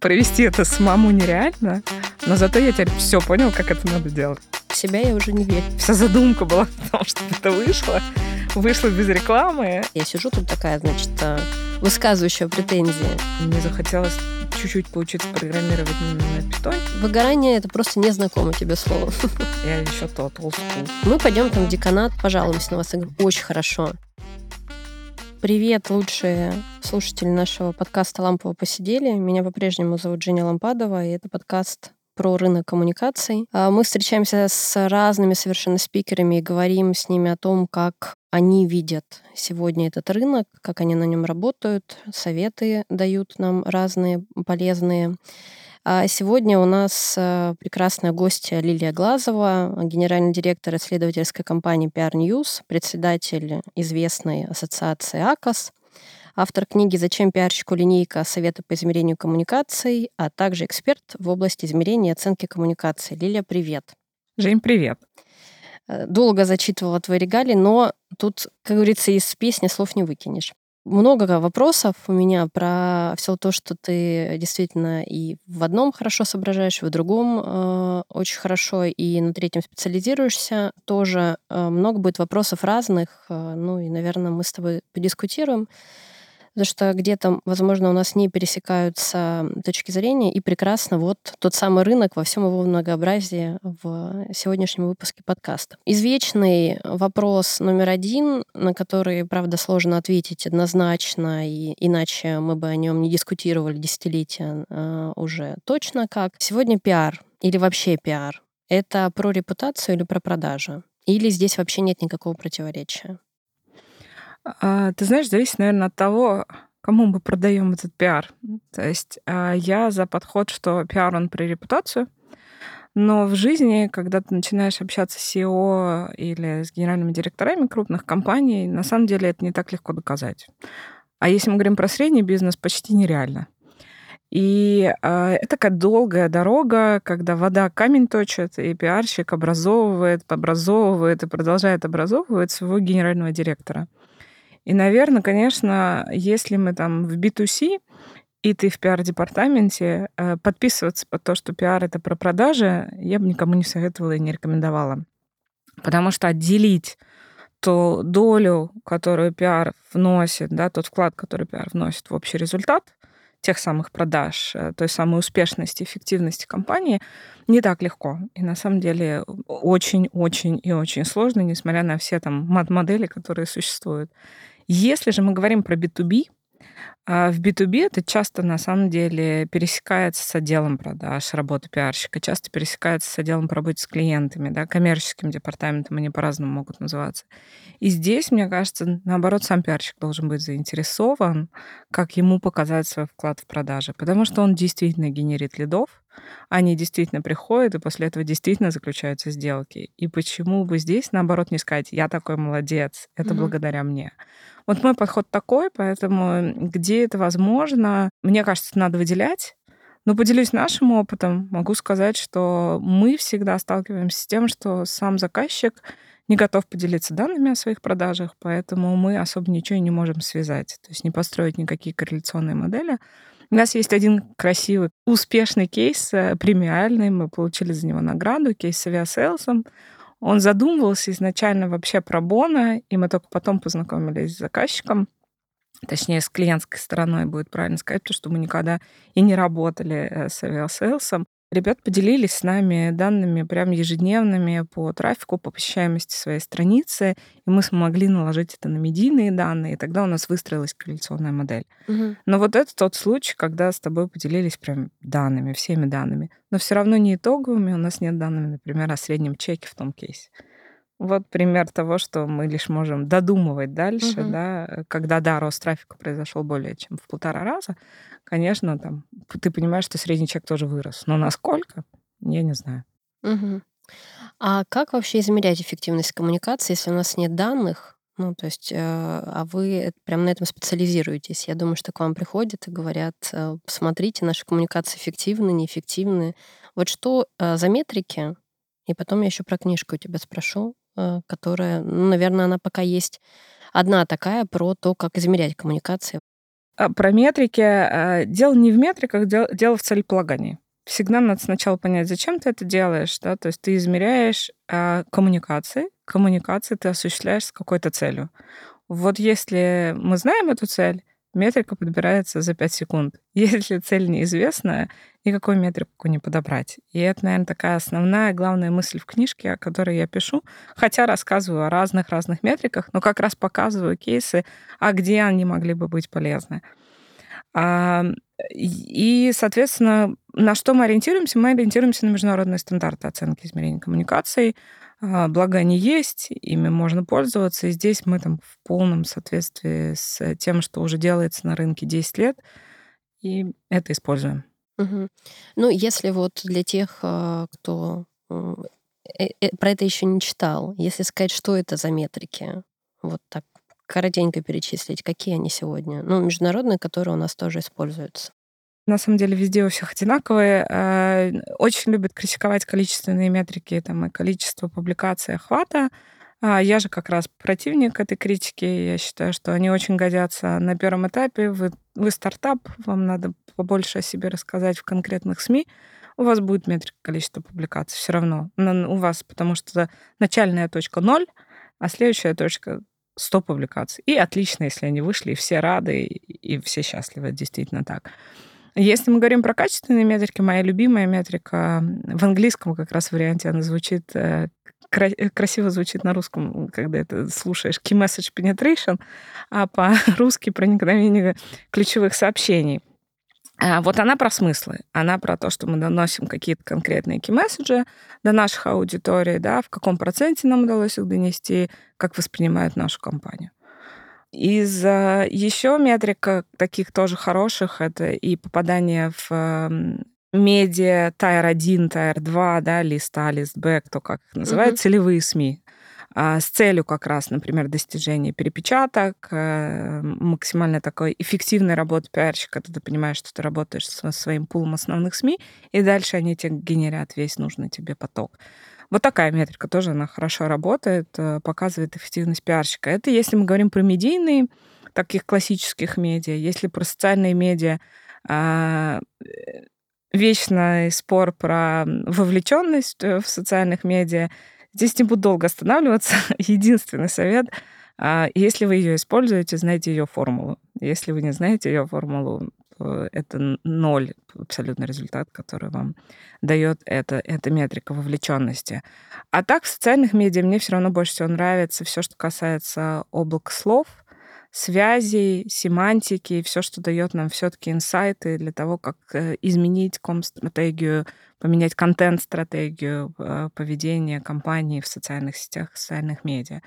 Провести это самому нереально, но зато я теперь все понял, как это надо делать. В себя я уже не верю. Вся задумка была в том, что это вышло. Вышло без рекламы. Я сижу тут такая, значит, э, высказывающая претензии. Мне захотелось чуть-чуть поучиться программировать на питоне. Выгорание — это просто незнакомое тебе слово. Я еще old school. Мы пойдем там в деканат, пожалуемся на вас. Я говорю, очень хорошо. Привет, лучшие слушатели нашего подкаста «Лампово посидели». Меня по-прежнему зовут Женя Лампадова, и это подкаст про рынок коммуникаций. А мы встречаемся с разными совершенно спикерами и говорим с ними о том, как они видят сегодня этот рынок, как они на нем работают, советы дают нам разные полезные. А сегодня у нас э, прекрасная гостья Лилия Глазова, генеральный директор исследовательской компании PR News, председатель известной ассоциации АКОС, автор книги «Зачем пиарщику линейка. Советы по измерению коммуникаций», а также эксперт в области измерения и оценки коммуникаций. Лилия, привет. Жень, привет. Э, долго зачитывала твои регалии, но тут, как говорится, из песни слов не выкинешь много вопросов у меня про все то, что ты действительно и в одном хорошо соображаешь, и в другом э, очень хорошо, и на третьем специализируешься тоже. Э, много будет вопросов разных, э, ну и, наверное, мы с тобой подискутируем потому что где-то, возможно, у нас не пересекаются точки зрения, и прекрасно вот тот самый рынок во всем его многообразии в сегодняшнем выпуске подкаста. Извечный вопрос номер один, на который, правда, сложно ответить однозначно, и иначе мы бы о нем не дискутировали десятилетия а, уже точно как. Сегодня пиар или вообще пиар — это про репутацию или про продажу? Или здесь вообще нет никакого противоречия? А, ты знаешь, зависит, наверное, от того, кому мы продаем этот пиар. То есть а, я за подход, что пиар, он про репутацию, но в жизни, когда ты начинаешь общаться с SEO или с генеральными директорами крупных компаний, на самом деле это не так легко доказать. А если мы говорим про средний бизнес, почти нереально. И э, это такая долгая дорога, когда вода камень точит, и пиарщик образовывает, образовывает и продолжает образовывать своего генерального директора. И, наверное, конечно, если мы там в B2C, и ты в пиар-департаменте, э, подписываться под то, что пиар — это про продажи, я бы никому не советовала и не рекомендовала. Потому что отделить ту долю, которую пиар вносит, да, тот вклад, который пиар вносит в общий результат тех самых продаж, э, той самой успешности, эффективности компании, не так легко. И на самом деле очень-очень и очень сложно, несмотря на все там мат-модели, которые существуют. Если же мы говорим про B2B, а, в B2B это часто на самом деле пересекается с отделом продаж, работы пиарщика, часто пересекается с отделом по работе с клиентами, да, коммерческим департаментом, они по-разному могут называться. И здесь, мне кажется, наоборот, сам пиарщик должен быть заинтересован, как ему показать свой вклад в продажи, потому что он действительно генерит лидов, они действительно приходят, и после этого действительно заключаются сделки. И почему бы здесь, наоборот, не сказать, я такой молодец, это mm-hmm. благодаря мне. Вот мой подход такой, поэтому где это возможно, мне кажется, надо выделять. Но поделюсь нашим опытом. Могу сказать, что мы всегда сталкиваемся с тем, что сам заказчик не готов поделиться данными о своих продажах, поэтому мы особо ничего и не можем связать, то есть не построить никакие корреляционные модели. У нас есть один красивый, успешный кейс, э, премиальный, мы получили за него награду, кейс с авиаселсом. Он задумывался изначально вообще про Бона, и мы только потом познакомились с заказчиком. Точнее, с клиентской стороной будет правильно сказать, потому что мы никогда и не работали э, с авиасейлсом. Ребят поделились с нами данными прям ежедневными по трафику, по посещаемости своей страницы, и мы смогли наложить это на медийные данные, и тогда у нас выстроилась корреляционная модель. Угу. Но вот это тот случай, когда с тобой поделились прям данными, всеми данными, но все равно не итоговыми, у нас нет данными, например, о среднем чеке в том кейсе. Вот пример того, что мы лишь можем додумывать дальше, угу. да, когда, да, рост трафика произошел более чем в полтора раза, конечно, там ты понимаешь, что средний чек тоже вырос. Но насколько? Я не знаю. Угу. А как вообще измерять эффективность коммуникации, если у нас нет данных? Ну, то есть, э, а вы прям на этом специализируетесь. Я думаю, что к вам приходят и говорят, э, посмотрите, наши коммуникации эффективны, неэффективны. Вот что э, за метрики? И потом я еще про книжку у тебя спрошу, э, которая, ну, наверное, она пока есть одна такая про то, как измерять коммуникации А, про метрики. А, дело не в метриках, дело в целеполагании. Всегда надо сначала понять, зачем ты это делаешь, да, то есть ты измеряешь э, коммуникации, коммуникации ты осуществляешь с какой-то целью. Вот если мы знаем эту цель, метрика подбирается за 5 секунд. Если цель неизвестная, никакой метрику не подобрать. И это, наверное, такая основная, главная мысль в книжке, о которой я пишу, хотя рассказываю о разных-разных метриках, но как раз показываю кейсы, а где они могли бы быть полезны. А, и, соответственно, на что мы ориентируемся? Мы ориентируемся на международные стандарты оценки измерений коммуникаций, а, благо они есть, ими можно пользоваться. И здесь мы там в полном соответствии с тем, что уже делается на рынке 10 лет, и это используем. Угу. Ну, если вот для тех, а, кто э, э, про это еще не читал, если сказать, что это за метрики, вот так коротенько перечислить, какие они сегодня? Ну, международные, которые у нас тоже используются. На самом деле везде у всех одинаковые. Э, очень любят критиковать количественные метрики там, и количество публикаций охвата. А я же как раз противник этой критики. Я считаю, что они очень годятся на первом этапе. Вы, вы стартап, вам надо побольше о себе рассказать в конкретных СМИ. У вас будет метрика количества публикаций все равно. У вас, потому что начальная точка ноль, а следующая точка 100 публикаций. И отлично, если они вышли, и все рады, и все счастливы. действительно так. Если мы говорим про качественные метрики, моя любимая метрика в английском как раз варианте она звучит э, красиво звучит на русском, когда это слушаешь, key message penetration, а по-русски проникновение ключевых сообщений. А вот она про смыслы. Она про то, что мы доносим какие-то конкретные key-месседжи до наших аудиторий, да, в каком проценте нам удалось их донести, как воспринимают нашу компанию. Из э, еще метрик таких тоже хороших это и попадание в эм, медиа Тайр 1, Тайр 2, да, лист А, лист Б, кто как их называет, угу. целевые СМИ а, с целью как раз, например, достижения перепечаток, э, максимально такой эффективной работы пиарщика, когда ты понимаешь, что ты работаешь со своим пулом основных СМИ, и дальше они тебе генерят весь нужный тебе поток. Вот такая метрика тоже, она хорошо работает, э, показывает эффективность пиарщика. Это если мы говорим про медийные, таких классических медиа. Если про социальные медиа, а, э, вечный спор про вовлеченность э, в социальных медиа. Здесь не буду долго останавливаться. Единственный совет а, если вы ее используете, знайте ее формулу. Если вы не знаете ее формулу, это ноль абсолютно результат, который вам дает эта, эта метрика вовлеченности. А так в социальных медиа мне все равно больше всего нравится все, что касается облака слов, связей, семантики, все, что дает нам все-таки инсайты для того, как э, изменить ком-стратегию, поменять контент-стратегию, э, поведение компании в социальных сетях, в социальных медиа.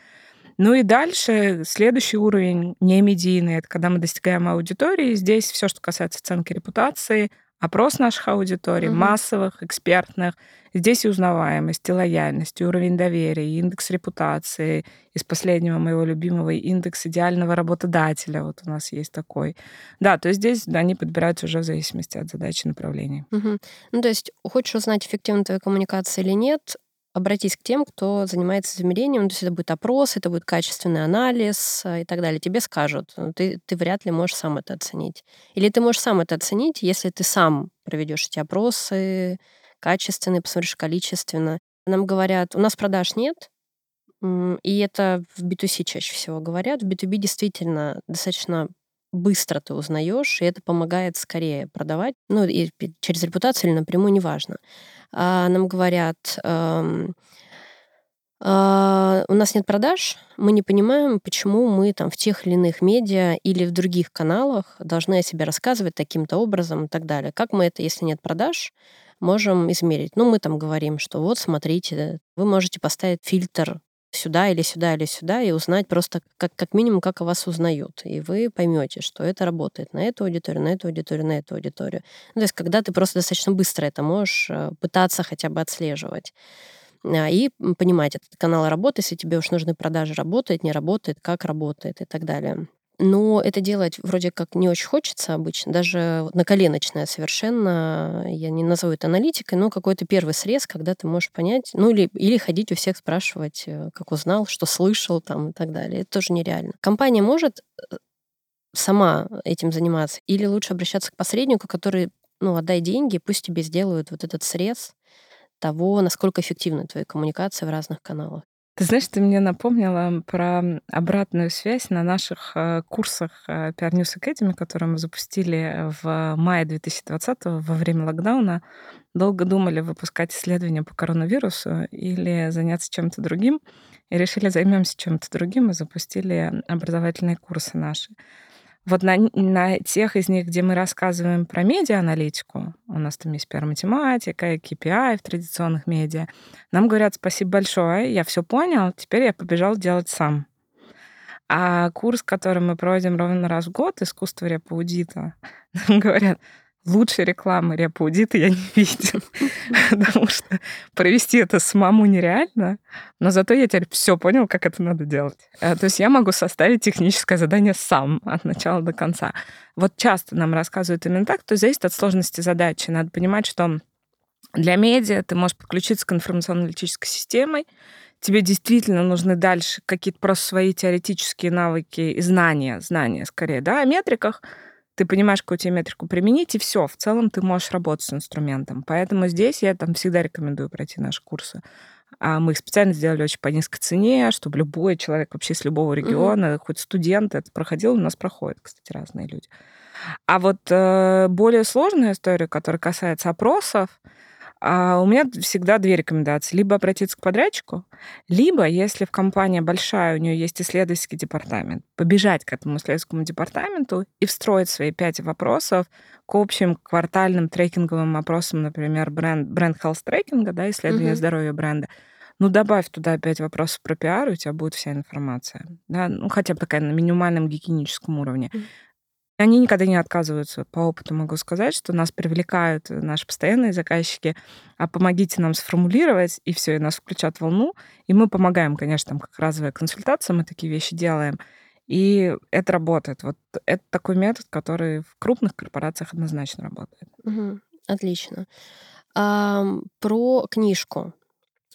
Ну и дальше следующий уровень не медийный, это когда мы достигаем аудитории. Здесь все, что касается оценки репутации, опрос наших аудиторий, угу. массовых, экспертных. Здесь и узнаваемость, и лояльность, и уровень доверия, и индекс репутации. Из последнего моего любимого индекс идеального работодателя. Вот у нас есть такой. Да, то есть здесь они подбираются уже в зависимости от задачи направления. Угу. Ну, то есть хочешь узнать, эффективна твоя коммуникация или нет, обратись к тем, кто занимается измерением, то есть это будет опрос, это будет качественный анализ э, и так далее. Тебе скажут, ну, ты, ты вряд ли можешь сам это оценить. Или ты можешь сам это оценить, если ты сам проведешь эти опросы, качественные, посмотришь количественно. Нам говорят, у нас продаж нет, и это в B2C чаще всего говорят. В B2B действительно достаточно быстро ты узнаешь, и это помогает скорее продавать, ну, и через репутацию или напрямую, неважно. А нам говорят, эм, э, у нас нет продаж, мы не понимаем, почему мы там в тех или иных медиа или в других каналах должны о себе рассказывать таким-то образом и так далее. Как мы это, если нет продаж, можем измерить? Ну, мы там говорим, что вот, смотрите, вы можете поставить фильтр сюда или сюда или сюда и узнать просто как, как минимум, как о вас узнают. И вы поймете, что это работает на эту аудиторию, на эту аудиторию, на эту аудиторию. Ну, то есть когда ты просто достаточно быстро это можешь э, пытаться хотя бы отслеживать а, и понимать, этот канал работает, если тебе уж нужны продажи, работает, не работает, как работает и так далее. Но это делать вроде как не очень хочется обычно, даже на коленочное совершенно, я не назову это аналитикой, но какой-то первый срез, когда ты можешь понять, ну или, или ходить у всех спрашивать, э, как узнал, что слышал там и так далее. Это тоже нереально. Компания может э, сама этим заниматься? Или лучше обращаться к посреднику, который, ну, отдай деньги, пусть тебе сделают вот этот срез того, насколько эффективны твои коммуникации в разных каналах? Ты знаешь, ты мне напомнила про обратную связь на наших э, курсах PR News Academy, которые мы запустили в мае 2020 во время локдауна. Долго думали, выпускать исследования по коронавирусу или заняться чем-то другим. И решили, займемся чем-то другим и запустили образовательные курсы наши. Вот на, на тех из них, где мы рассказываем про медиа-аналитику, у нас там есть пиар-математика, KPI в традиционных медиа, нам говорят спасибо большое, я все понял, теперь я побежал делать сам. А курс, который мы проводим ровно раз в год, искусство репаудита, нам говорят, лучшей рекламы репаудита я не видел. Потому что провести это самому нереально, но зато я теперь все понял, как это надо делать. Э, то есть я могу составить техническое задание сам от начала до конца. Вот часто нам рассказывают именно так, то зависит от сложности задачи. Надо понимать, что для медиа ты можешь подключиться к информационно-аналитической системе, тебе действительно нужны дальше какие-то просто свои теоретические навыки и знания, знания скорее, да, о метриках, ты понимаешь, какую тебе метрику применить, и все, в целом ты можешь работать с инструментом. Поэтому здесь я там всегда рекомендую пройти наши курсы. А мы их специально сделали очень по низкой цене, чтобы любой человек вообще с любого региона, угу. хоть студент это проходил, у нас проходят, кстати, разные люди. А вот э, более сложная история, которая касается опросов, а у меня всегда две рекомендации. Либо обратиться к подрядчику, либо, если в компании большая, у нее есть исследовательский департамент, побежать к этому исследовательскому департаменту и встроить свои пять вопросов к общим квартальным трекинговым опросам, например, бренд, бренд health трекинга, да, исследование mm-hmm. здоровья бренда. Ну, добавь туда пять вопросов про пиар, и у тебя будет вся информация. Да? Ну, хотя бы такая на минимальном гигиеническом уровне. Mm-hmm. Они никогда не отказываются. По опыту могу сказать, что нас привлекают наши постоянные заказчики, а помогите нам сформулировать, и все, и нас включат волну. И мы помогаем, конечно, там как разовая консультация, мы такие вещи делаем. И это работает. Вот это такой метод, который в крупных корпорациях однозначно работает. Угу. Отлично. А, про книжку.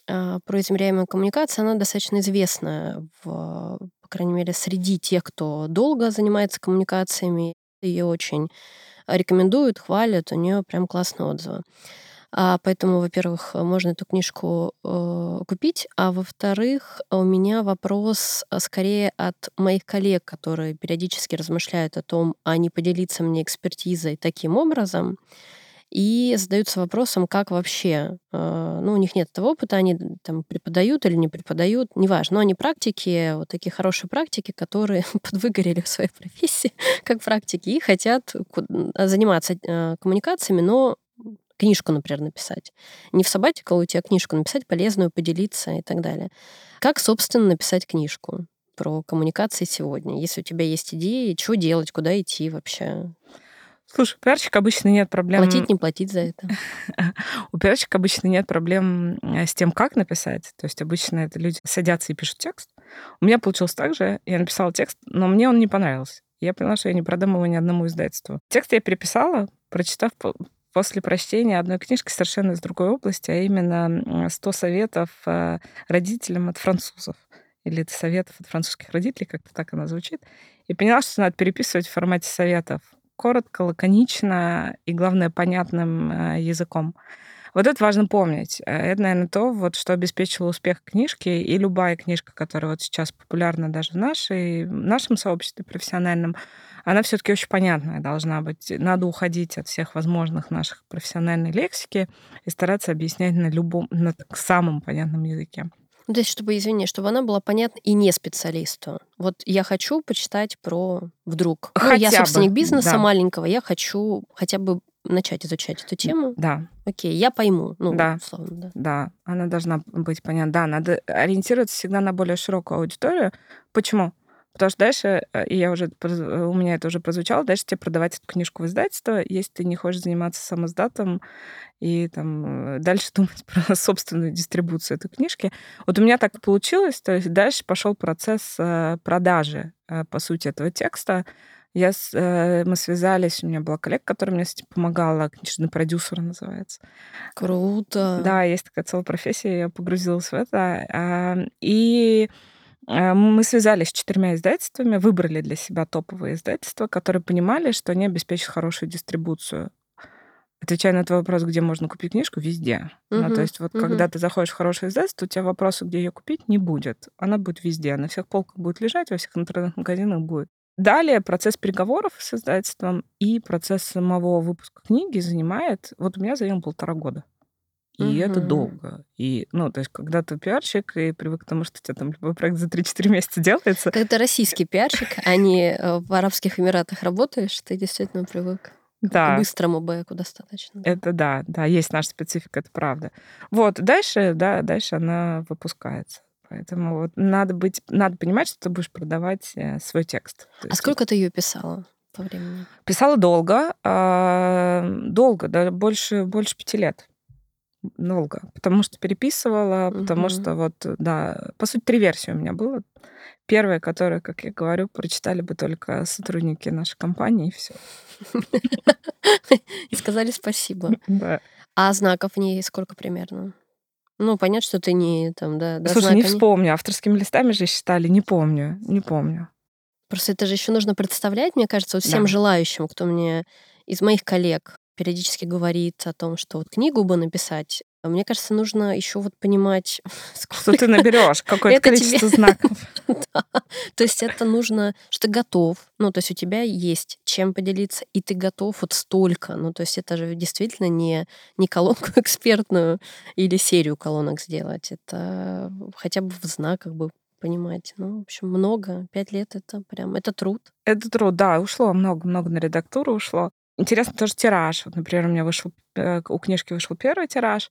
Про измеряемую коммуникацию, она достаточно известная, в, по крайней мере, среди тех, кто долго занимается коммуникациями. Ее очень рекомендуют, хвалят, у нее прям классные отзывы. А, поэтому, во-первых, можно эту книжку э, купить, а во-вторых, у меня вопрос э, скорее от моих коллег, которые периодически размышляют о том, а не поделиться мне экспертизой таким образом, и задаются вопросом, как вообще, э, ну, у них нет этого опыта, они там преподают или не преподают, неважно, но они практики, вот такие хорошие практики, которые подвыгорели в своей профессии как практики и хотят заниматься э, коммуникациями, но книжку, например, написать. Не в sabbatical у тебя книжку написать, полезную, поделиться и так далее. Как, собственно, написать книжку про коммуникации сегодня? Если у тебя есть идеи, что делать, куда идти вообще? Слушай, у пиарщика обычно нет проблем... Платить, не платить за это. у пиарщика обычно нет проблем э, с тем, как написать. То есть обычно это люди садятся и пишут текст. У меня получилось так же. Я написала текст, но мне он не понравился. Я поняла, что я не продам его ни одному издательству. Текст я переписала, прочитав после прочтения одной книжки совершенно из другой области, а именно 100 советов э, родителям от французов или советов от французских родителей, как-то так она звучит, и поняла, что надо переписывать в формате советов коротко, лаконично и, главное, понятным э, языком. Вот это важно помнить. Э, это, наверное, то, вот, что обеспечило успех книжки, и любая книжка, которая вот сейчас популярна даже в, нашей, в нашем сообществе профессиональном, она все таки очень понятная должна быть. Надо уходить от всех возможных наших профессиональной лексики и стараться объяснять на любом, на самом понятном языке. Ну, то есть, чтобы, извини, чтобы она была понятна и не специалисту. Вот я хочу почитать про вдруг. Хотя ну, я собственник бы, бизнеса да. маленького, я хочу хотя бы начать изучать эту тему. Да. Окей, я пойму. Ну, да. условно, да. Да, она должна быть понятна. Да, надо ориентироваться всегда на более широкую аудиторию. Почему? Потому что дальше, э, и я уже, у меня это уже прозвучало, дальше тебе продавать эту книжку в издательство, если ты не хочешь заниматься самоздатом и там э, дальше думать про собственную дистрибуцию этой книжки. Вот у меня так получилось, то есть дальше пошел процесс э, продажи, по сути, этого текста. Я, мы связались, у меня была коллега, которая мне с этим помогала, книжный продюсер называется. Круто. Да, есть такая целая профессия, я погрузилась в это. И Э, мы связались с четырьмя издательствами, выбрали для себя топовые издательства, которые понимали, что они обеспечат хорошую дистрибуцию. Отвечая на твой вопрос, где можно купить книжку, везде. Угу, ну, то есть вот угу. когда ты заходишь в хорошее издательство, у тебя вопроса, где ее купить, не будет. Она будет везде, на всех полках будет лежать, во всех интернет-магазинах будет. Далее процесс переговоров с издательством и процесс самого выпуска книги занимает, вот у меня занял полтора года. И угу. это долго. И, ну, то есть, когда ты пиарщик и привык к тому, что у тебя там любой проект за 3-4 месяца делается. Когда ты российский пиарщик, а не э, в Арабских Эмиратах работаешь, ты действительно привык да. к быстрому бэку достаточно. Это да, да, есть наша специфика, это правда. Вот, дальше, да, дальше она выпускается. Поэтому вот надо быть, надо понимать, что ты будешь продавать э, свой текст. А сколько ты ее писала? по времени? Писала долго, а, долго, да, больше, больше пяти лет долго, потому что переписывала, угу. потому что вот, да, по сути, три версии у меня было. Первая, которая, как я говорю, прочитали бы только сотрудники нашей компании, и все. И сказали спасибо. Да. А знаков в ней сколько примерно? Ну, понятно, что ты не там, да. Слушай, не вспомню. Авторскими листами же считали, не помню, не помню. Просто это же еще нужно представлять, мне кажется, вот всем да. желающим, кто мне из моих коллег периодически говорит о том, что вот книгу бы написать, а мне кажется, нужно еще вот понимать, сколько... что ты наберешь, какое-то количество тебе... знаков. да. То есть это нужно, что ты готов, ну, то есть у тебя есть чем поделиться, и ты готов вот столько. Ну, то есть это же действительно не, не колонку экспертную или серию колонок сделать. Это хотя бы в знаках бы понимать. Ну, в общем, много. Пять лет это прям, это труд. Это труд, да, ушло много-много на редактуру ушло. Интересно тоже тираж. Вот, например, у меня вышел, э, у книжки вышел первый тираж,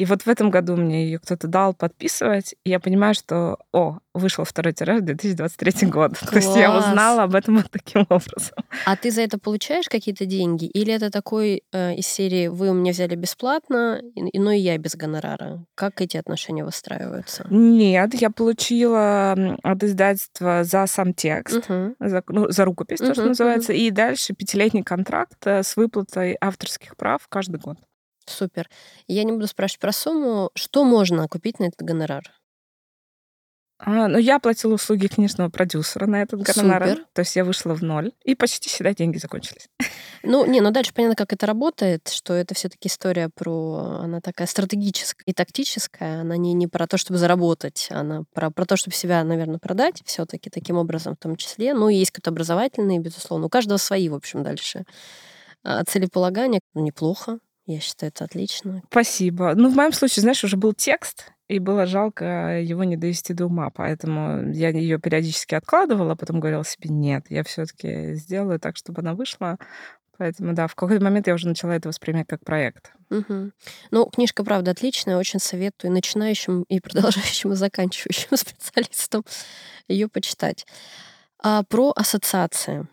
и вот в этом году мне ее кто-то дал подписывать, и я понимаю, что, о, вышел второй тираж 2023 год. Класс. То есть я узнала об этом вот таким образом. А ты за это получаешь какие-то деньги? Или это такой э, из серии «Вы у меня взяли бесплатно, и, но и я без гонорара»? Как эти отношения выстраиваются? Нет, я получила от издательства за сам текст, угу. за, ну, за рукопись, угу, то, что называется, угу. и дальше пятилетний контракт э, с выплатой авторских прав каждый год. Супер. Я не буду спрашивать про сумму. Что можно купить на этот гонорар? А, ну, я оплатила услуги книжного продюсера на этот гонорар. Супер. То есть я вышла в ноль. И почти всегда деньги закончились. Ну, не, ну дальше понятно, как это работает, что это все таки история про... Она такая стратегическая и тактическая. Она не, не про то, чтобы заработать, она про, про то, чтобы себя, наверное, продать все таки таким образом в том числе. Ну, и есть какие-то образовательные, безусловно. У каждого свои, в общем, дальше а, целеполагания. Ну, неплохо. Я считаю, это отлично. Спасибо. Ну, в моем случае, знаешь, уже был текст, и было жалко его не довести до ума, поэтому я ее периодически откладывала, а потом говорила себе, нет, я все-таки сделаю так, чтобы она вышла. Поэтому, да, в какой-то момент я уже начала это воспринимать как проект. Угу. Ну, книжка, правда, отличная. Очень советую начинающим и продолжающим и заканчивающим специалистам ее почитать. А про ассоциации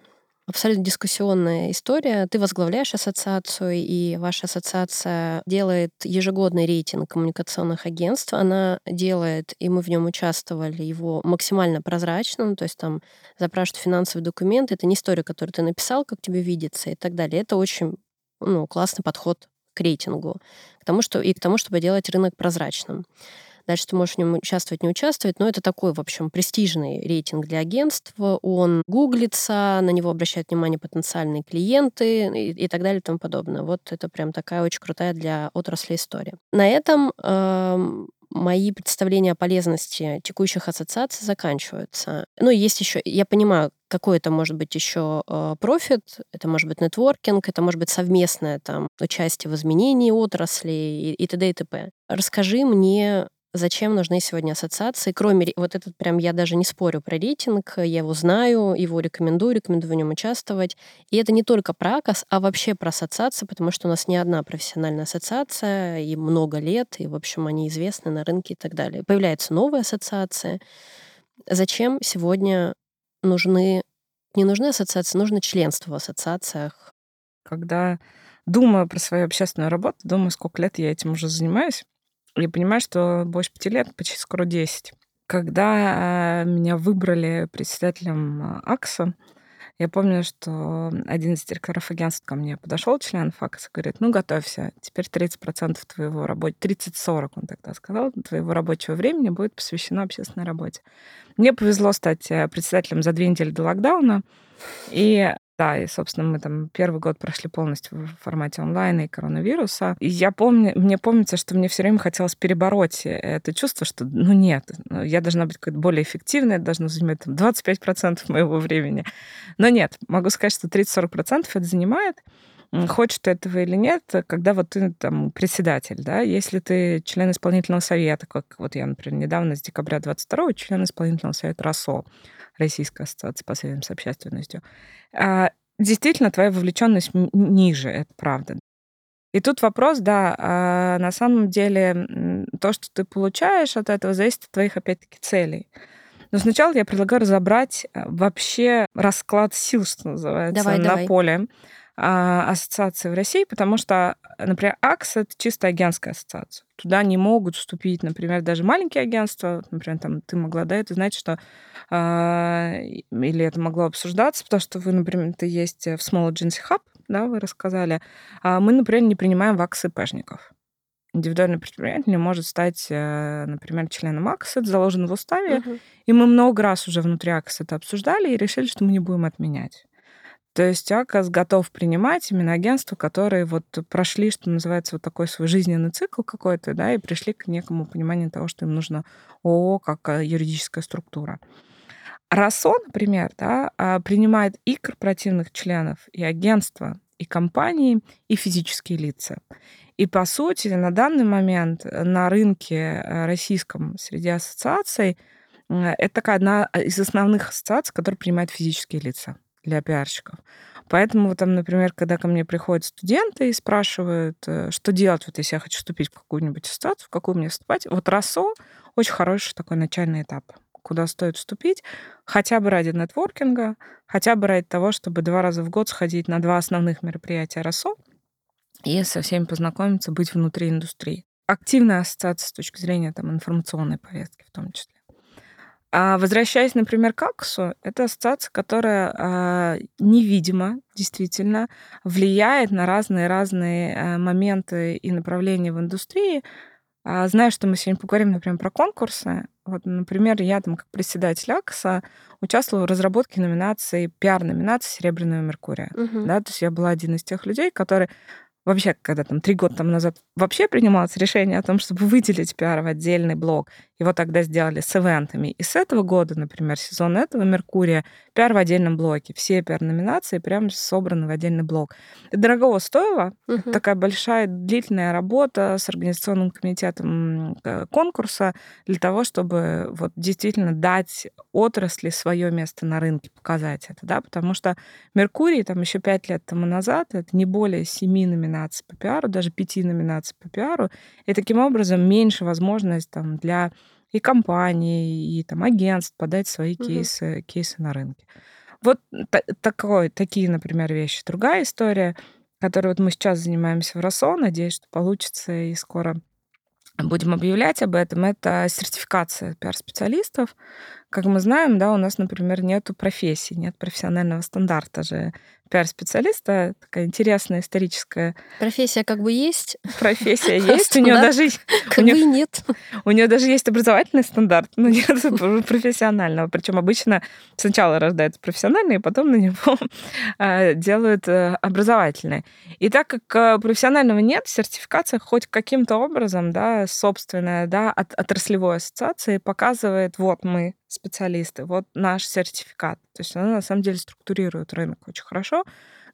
абсолютно дискуссионная история. Ты возглавляешь ассоциацию, и ваша ассоциация делает ежегодный рейтинг коммуникационных агентств. Она делает, и мы в нем участвовали, его максимально прозрачным, то есть там запрашивают финансовые документы. Это не история, которую ты написал, как тебе видится и так далее. Это очень ну, классный подход к рейтингу, к тому, что, и к тому, чтобы делать рынок прозрачным. Дальше ты можешь в нем участвовать, не участвовать, но это такой, в общем, престижный рейтинг для агентства. Он гуглится, на него обращают внимание потенциальные клиенты и, и так далее и тому подобное. Вот это прям такая очень крутая для отрасли история. На этом э, мои представления о полезности текущих ассоциаций заканчиваются. Ну, есть еще, я понимаю, какой это может быть еще э, профит, это может быть нетворкинг, это может быть совместное там участие в изменении отрасли и, и т.д. и т.п. Расскажи мне зачем нужны сегодня ассоциации, кроме вот этот прям я даже не спорю про рейтинг, я его знаю, его рекомендую, рекомендую в нем участвовать. И это не только про АКОС, а вообще про ассоциации, потому что у нас не одна профессиональная ассоциация, и много лет, и, в общем, они известны на рынке и так далее. Появляются новые ассоциации. Зачем сегодня нужны, не нужны ассоциации, нужно членство в ассоциациях? Когда думаю про свою общественную работу, думаю, сколько лет я этим уже занимаюсь, я понимаю, что больше пяти лет, почти скоро десять. Когда э, меня выбрали председателем э, АКСа, Я помню, что один из директоров агентства ко мне подошел, член ФАКС, и говорит, ну, готовься, теперь 30% твоего работы, 30-40, он тогда сказал, твоего рабочего времени будет посвящено общественной работе. Мне повезло стать э, председателем за две недели до локдауна, и да, и, собственно, мы там первый год прошли полностью в формате онлайна и коронавируса. И я помню, мне помнится, что мне все время хотелось перебороть это чувство, что, ну нет, ну, я должна быть какой-то более эффективной, должна занимать там, 25% моего времени. Но нет, могу сказать, что 30-40% это занимает хочешь ты этого или нет, когда вот ты там председатель, да, если ты член исполнительного совета, как вот я, например, недавно с декабря 22 член исполнительного совета РАСО, Российской ассоциации по связям с общественностью, а, действительно твоя вовлеченность ниже, это правда. И тут вопрос, да, а на самом деле то, что ты получаешь от этого, зависит от твоих, опять-таки, целей. Но сначала я предлагаю разобрать э, вообще расклад сил, что называется, давай, на давай. поле а, ассоциации в России, потому что, например, АКС — это чисто агентская ассоциация. Туда не могут вступить, например, даже маленькие агентства. Например, там ты могла, да, это значит, что а, или это могло обсуждаться, потому что вы, например, ты есть в Small Agency Hub, да, вы рассказали. А мы, например, не принимаем в АКС ИПшников. Индивидуальный предприниматель не может стать, э, например, членом АКС, это заложено в уставе, uh-huh. и мы много раз уже внутри АКС это обсуждали и решили, что мы не будем отменять. То есть АКАС готов принимать именно агентства, которые вот прошли, что называется, вот такой свой жизненный цикл какой-то, да, и пришли к некому пониманию того, что им нужно ООО как э, юридическая структура. РАСО, например, да, а, принимает и корпоративных членов, и агентства, и компании, и физические лица. И, по сути, на данный момент на рынке э, российском среди ассоциаций это такая одна из основных ассоциаций, которая принимает физические лица для пиарщиков. Поэтому, там, например, когда ко мне приходят студенты и спрашивают, э, что делать, вот если я хочу вступить в какую-нибудь ассоциацию, в какую мне вступать, вот РАСО очень хороший такой начальный этап, куда стоит вступить, хотя бы ради нетворкинга, хотя бы ради того, чтобы два раза в год сходить на два основных мероприятия РАСО и со всеми познакомиться, быть внутри индустрии. Активная ассоциация с точки зрения там, информационной повестки в том числе. А возвращаясь, например, к Аксу, это ассоциация, которая а, невидимо действительно влияет на разные-разные а, моменты и направления в индустрии. А, знаю, что мы сегодня поговорим, например, про конкурсы. Вот, например, я там как председатель АКСа участвовала в разработке номинации, пиар-номинации «Серебряного Меркурия». Угу. Да, то есть я была один из тех людей, которые вообще, когда там три года там назад вообще принималось решение о том, чтобы выделить пиар в отдельный блок, его тогда сделали с ивентами. И с этого года, например, сезон этого Меркурия, пиар в отдельном блоке. Все пиар-номинации прямо собраны в отдельный блок. Это дорого стоило. Угу. Это такая большая длительная работа с организационным комитетом э, конкурса для того, чтобы вот действительно дать отрасли свое место на рынке, показать это, да, потому что Меркурий там еще пять лет тому назад это не более семи номинаций по пиару, даже пяти номинаций по пиару, и таким образом меньше возможность там для и компаний, и там агентств подать свои угу. кейсы, кейсы на рынке. Вот такой, такие, например, вещи. Другая история, которой вот мы сейчас занимаемся в РОСО, надеюсь, что получится и скоро будем объявлять об этом, это сертификация пиар-специалистов. Как мы знаем, да, у нас, например, нет профессии, нет профессионального стандарта же пиар-специалиста. Такая интересная историческая... Профессия как бы есть. Профессия есть. У нее даже... Как бы нет. У нее даже есть образовательный стандарт, но нет профессионального. Причем обычно сначала рождается профессиональный, и потом на него а, делают э, образовательный. И так как э, профессионального нет, сертификация хоть каким-то образом, да, собственная, да, от отраслевой ассоциации показывает, вот мы специалисты, вот наш сертификат. То есть она на самом деле структурирует рынок очень хорошо.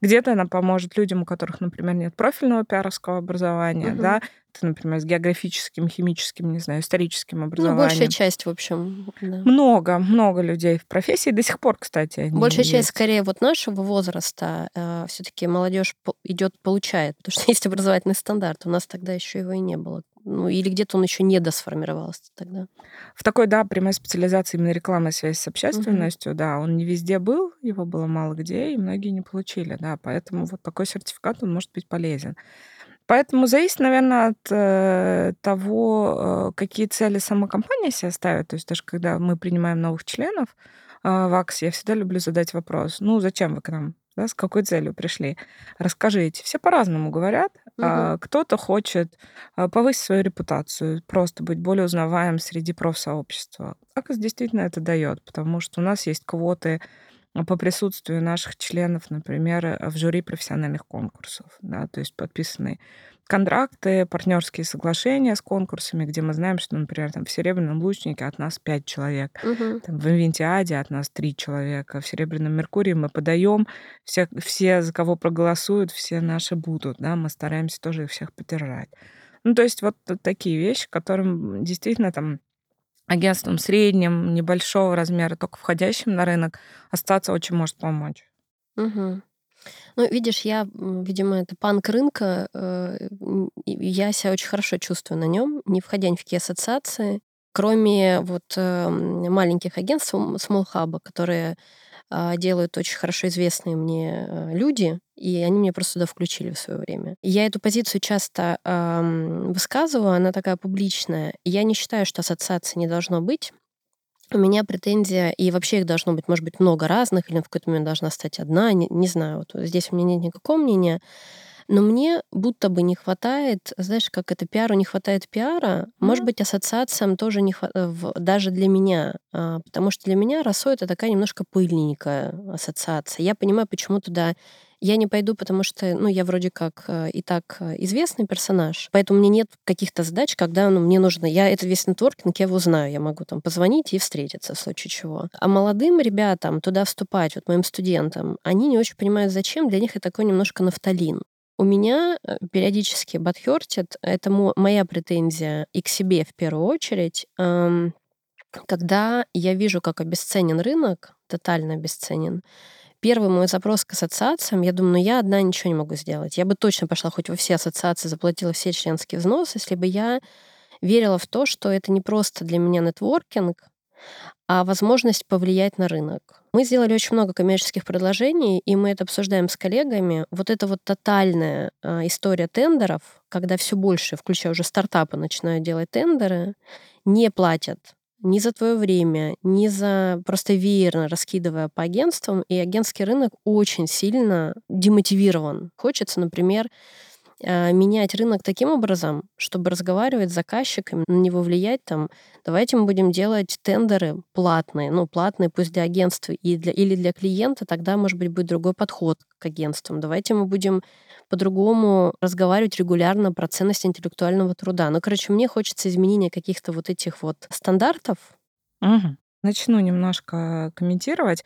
Где-то она поможет людям, у которых, например, нет профильного пиаровского образования, угу. да, ты, например, с географическим, химическим, не знаю, историческим образованием. Ну, большая часть, в общем. Да. Много, много людей в профессии до сих пор, кстати. Большая есть. часть, скорее, вот нашего возраста э, все-таки молодежь идет, получает, потому что есть образовательный стандарт. У нас тогда еще его и не было. Ну, или где-то он еще не досформировался тогда. В такой, да, прямой специализации именно рекламной связи с общественностью, угу. да, он не везде был, его было мало где, и многие не получили, да, поэтому вот такой сертификат, он может быть полезен. Поэтому зависит, наверное, от э, того, э, какие цели сама компания себе ставит. То есть даже когда мы принимаем новых членов, а, в АКС, я всегда люблю задать вопрос, ну, зачем вы к нам? Да, с какой целью пришли? Расскажите. Все по-разному говорят. Угу. Кто-то хочет повысить свою репутацию, просто быть более узнаваем среди профсообщества. АКС действительно это дает, потому что у нас есть квоты по присутствию наших членов, например, в жюри профессиональных конкурсов, да, то есть подписанные контракты, партнерские соглашения с конкурсами, где мы знаем, что, например, там в «Серебряном лучнике» от нас пять человек, угу. там, в «Инвентиаде» от нас три человека, в «Серебряном Меркурии» мы подаем, все, все, за кого проголосуют, все наши будут, да, мы стараемся тоже их всех поддержать. Ну, то есть вот такие вещи, которым действительно там агентством средним, небольшого размера, только входящим на рынок, остаться очень может помочь. Угу. Ну, видишь, я, видимо, это панк рынка, э, я себя очень хорошо чувствую на нем, не входя ни в какие ассоциации, кроме вот э, маленьких агентств Small Hub, которые а, делают очень хорошо известные мне э, люди, и они меня просто туда включили в свое время. Я эту позицию часто эм, высказываю, она такая публичная. Я не считаю, что ассоциации не должно быть. У меня претензия, и вообще их должно быть, может быть, много разных, или в какой-то момент должна стать одна, не, не знаю, вот здесь у меня нет никакого мнения. Но мне будто бы не хватает, знаешь, как это пиару не хватает пиара, mm-hmm. может быть, ассоциациям тоже не хватает, даже для меня, а, потому что для меня Росо это такая немножко пыльненькая ассоциация. Я понимаю, почему туда я не пойду, потому что, ну, я вроде как э, и так э, известный персонаж, поэтому мне нет каких-то задач, когда ну, мне нужно... Я это весь нетворкинг, я его знаю, я могу там позвонить и встретиться в случае чего. А молодым ребятам туда вступать, вот моим студентам, они не очень понимают, зачем, для них это такой немножко нафталин. У меня э, периодически бадхертит, это моя претензия и к себе в первую очередь, когда я вижу, как обесценен рынок, тотально обесценен, первый мой запрос к ассоциациям, я думаю, ну я одна ничего не могу сделать. Я бы точно пошла хоть во все ассоциации, заплатила все членские взносы, если бы я верила в то, что это не просто для меня нетворкинг, а возможность повлиять на рынок. Мы сделали очень много коммерческих предложений, и мы это обсуждаем с коллегами. Вот эта вот тотальная э, история тендеров, когда все больше, включая уже стартапы, начинают делать тендеры, не платят ни за твое время, ни за просто веерно раскидывая по агентствам, и агентский рынок очень сильно демотивирован. Хочется, например, а, менять рынок таким образом, чтобы разговаривать с заказчиками, на него влиять там, давайте мы будем делать тендеры платные, ну, платные пусть для агентства и для, или для клиента, тогда, может быть, будет другой подход к агентствам. Давайте мы будем по-другому разговаривать регулярно про ценность интеллектуального труда. Ну, короче, мне хочется изменения каких-то вот этих вот стандартов. Угу. Начну немножко комментировать.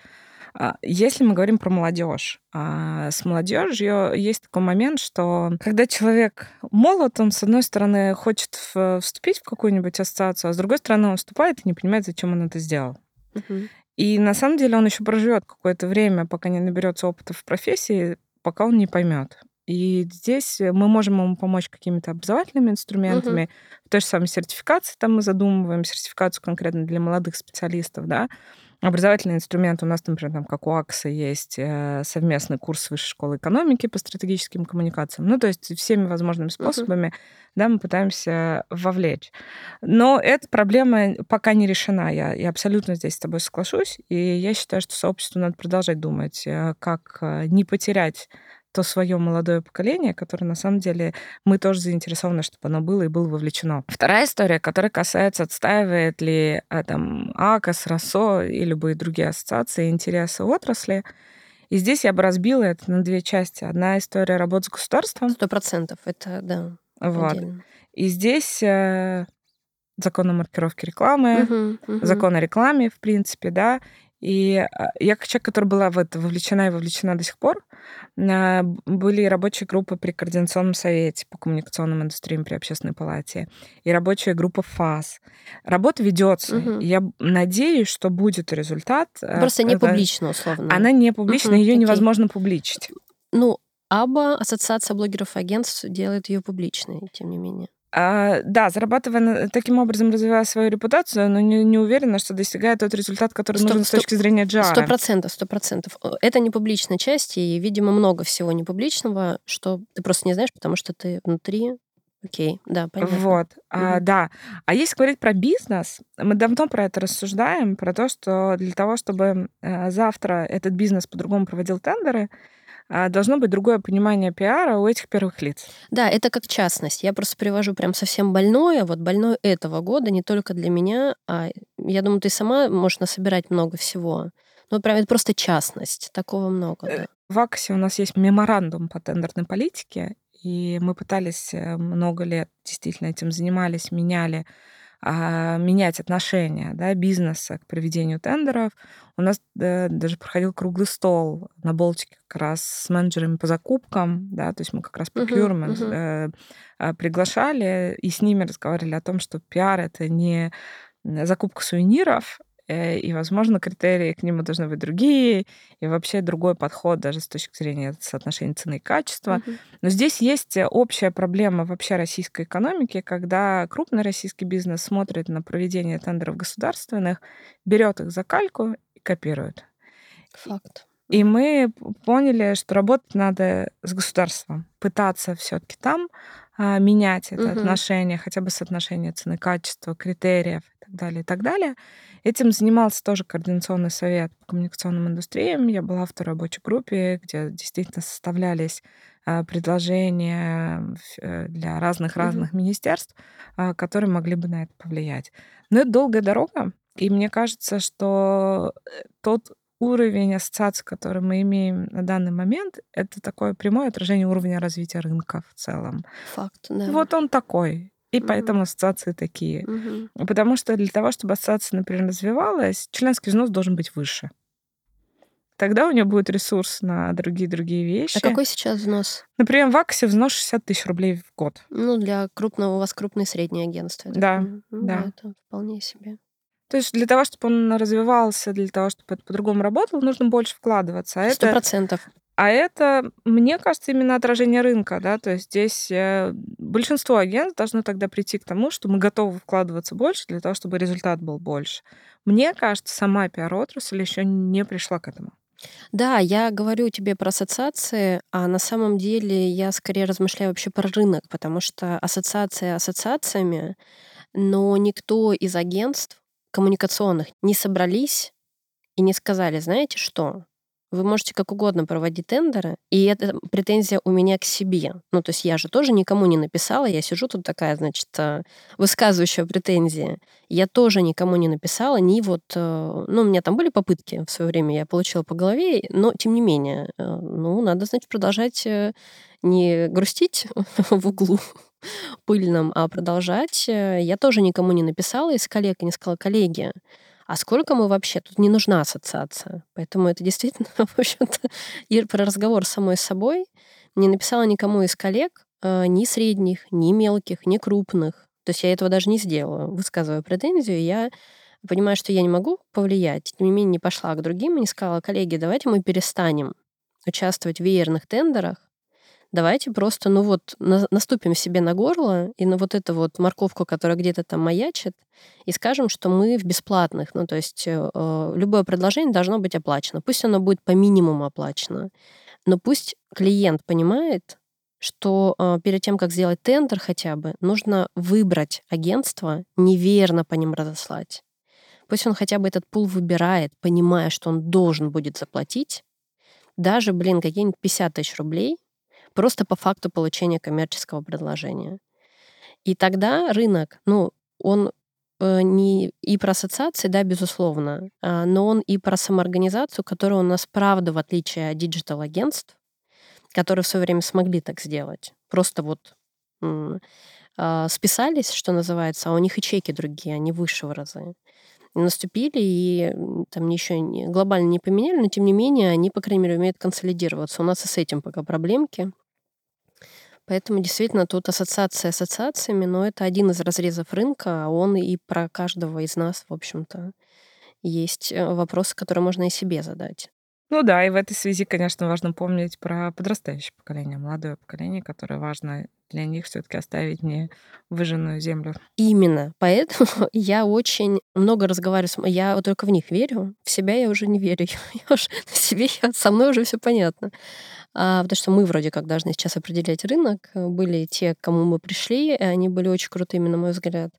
А, если мы говорим про молодежь, а, с молодежью есть такой момент, что когда человек молод, он, с одной стороны, хочет вступить в какую-нибудь ассоциацию, а с другой стороны, он вступает и не понимает, зачем он это сделал. Угу. И на самом деле он еще проживет какое-то время, пока не наберется опыта в профессии, пока он не поймет. И здесь мы можем ему помочь какими-то образовательными инструментами. Угу. В той же самой сертификации там мы задумываем сертификацию конкретно для молодых специалистов, да. Образовательный инструмент у нас, например, там, как у АКСа, есть э, совместный курс Высшей школы экономики по стратегическим коммуникациям. Ну, то есть всеми возможными способами uh-huh. да, мы пытаемся вовлечь. Но эта проблема пока не решена. Я, я абсолютно здесь с тобой соглашусь. И я считаю, что сообществу надо продолжать думать, э, как э, не потерять то свое молодое поколение, которое на самом деле мы тоже заинтересованы, чтобы оно было и было вовлечено. Вторая история, которая касается, отстаивает ли а, там АКОС, РОСО и любые другие ассоциации интересы отрасли. И здесь я бы разбила это на две части. Одна история работы с государством. Сто процентов. Это, да, вот. Отдельно. И здесь э, закон о маркировке рекламы, угу, угу. закон о рекламе, в принципе, да, и а, я как человек, который была в это вовлечена и вовлечена до сих пор, были рабочие группы при Координационном совете по коммуникационным индустриям при Общественной палате и рабочая группа ФАС. Работа ведется. Угу. Я надеюсь, что будет результат. Э, Просто не публично, условно. Она не публична, угу, ее окей. невозможно публичить. Ну, АБА, Ассоциация блогеров и агентств, делает ее публичной, тем не менее. А, да, зарабатывая таким образом, развивая свою репутацию, но не, не уверена, что достигает тот результат, который 100, нужен 100, с точки зрения GR. Сто процентов, сто процентов. Это не публичная часть, и, видимо, много всего непубличного, что ты просто не знаешь, потому что ты внутри Окей, да, понятно. Вот, а, Мгм. да. А если говорить про бизнес, мы давно про это рассуждаем, про то, что для того, чтобы э, завтра этот бизнес по-другому проводил тендеры, а, должно быть другое понимание пиара у этих первых лиц. Да, это как частность. Я просто привожу прям совсем больное, вот больное этого года, не только для меня, а я думаю, ты сама можешь насобирать много всего. Ну, прям это просто частность. Такого много, Э, да. В АКСе у нас есть меморандум по тендерной политике, и мы пытались э, много лет действительно этим занимались, меняли, а, менять отношения да, бизнеса к проведению тендеров. У нас э, даже проходил круглый стол на Болтике как раз с менеджерами по закупкам, да, то есть мы как раз procurement мгм. э, а, приглашали и с ними разговаривали о том, что пиар это не закупка сувениров, и, возможно, критерии к нему должны быть другие, и вообще другой подход даже с точки зрения соотношения цены и качества. Мгм. Но здесь есть э, общая проблема вообще российской экономики, когда крупный российский бизнес смотрит на проведение тендеров государственных, берет их за кальку и копирует. Факт. И мы поняли, что работать надо с государством, пытаться все-таки там а, менять это Мгм. отношение, хотя бы соотношение цены, качества, критериев так далее, и так далее. Этим занимался тоже Координационный совет по коммуникационным индустриям. Я была в той рабочей группе, где действительно составлялись а, предложения э, для разных-разных министерств, а, которые могли бы на это повлиять. Но это долгая дорога, и мне кажется, что э, тот уровень ассоциаций, который мы имеем на данный момент, это такое прямое отражение уровня развития рынка в целом. Факт, да. Вот он такой. И Мгм. поэтому ассоциации такие. Мгм. Потому что для того, чтобы ассоциация, например, развивалась, членский взнос должен быть выше. Тогда у нее будет ресурс на другие-другие вещи. А какой сейчас взнос? Например, в АКСе взнос 60 тысяч рублей в год. Ну, для крупного, у вас крупное и среднее агентство. Да. Ну да. это вполне себе. То есть для того, чтобы он развивался, для того, чтобы это по-другому работало, нужно больше вкладываться. А Сто процентов. А это, мне кажется, именно отражение рынка, да, то есть здесь э, большинство агентств должно тогда прийти к тому, что мы готовы вкладываться больше для того, чтобы результат был больше. Мне кажется, сама пиар-отрасль еще не пришла к этому. Да, я говорю тебе про ассоциации, а на самом деле я скорее размышляю вообще про рынок, потому что ассоциации ассоциациями, но никто из агентств коммуникационных не собрались и не сказали, знаете что, вы можете как угодно проводить тендеры, и это претензия у меня к себе. Ну, то есть я же тоже никому не написала, я сижу тут такая, значит, э, высказывающая претензии. Я тоже никому не написала, ни вот... э, Ну, у меня там были попытки в свое время, я получила по голове, но тем не менее, э, ну, надо, значит, продолжать не грустить в углу пыльном, а продолжать. Я тоже никому не написала из коллег не сказала, коллеги, а сколько мы вообще? Тут не нужна ассоциация. Поэтому это действительно, в общем-то, и про разговор с самой собой. Не написала никому из коллег, э, ни средних, ни мелких, ни крупных. То есть я этого даже не сделала, высказывая претензию. Я понимаю, что я не могу повлиять. Тем не менее, не пошла к другим и не сказала, коллеги, давайте мы перестанем участвовать в веерных тендерах, давайте просто, ну вот, на- наступим себе на горло и на вот эту вот морковку, которая где-то там маячит, и скажем, что мы в бесплатных. Ну, то есть э, э, любое предложение должно быть оплачено. Пусть оно будет по минимуму оплачено, но пусть клиент понимает, что э, перед тем, как сделать тендер хотя бы, нужно выбрать агентство, неверно по ним разослать. Пусть он хотя бы этот пул выбирает, понимая, что он должен будет заплатить, даже, блин, какие-нибудь 50 тысяч рублей, просто по факту получения коммерческого предложения. И тогда рынок, ну, он э, не и про ассоциации, да, безусловно, а, но он и про самоорганизацию, которая у нас, правда, в отличие от диджитал-агентств, которые в свое время смогли так сделать, просто вот а, списались, что называется, а у них и чеки другие, они выше в разы. Наступили и там еще не- глобально не поменяли, но тем не менее они, по крайней мере, умеют консолидироваться. У нас и с этим пока проблемки. Поэтому действительно тут ассоциация ассоциациями, но это один из разрезов рынка, а он и про каждого из нас, в общем-то, есть э, вопросы, которые можно и себе задать. Ну да, и в этой связи, конечно, важно помнить про подрастающее поколение, молодое поколение, которое важно для них все-таки оставить не выжженную землю. Именно. Поэтому я очень много разговариваю с... Я только в них верю. В себя я уже не верю. Я уже себе, я, со мной уже все понятно. А, потому что мы вроде как должны сейчас определять рынок. Были те, к кому мы пришли, и они были очень крутыми, на мой взгляд.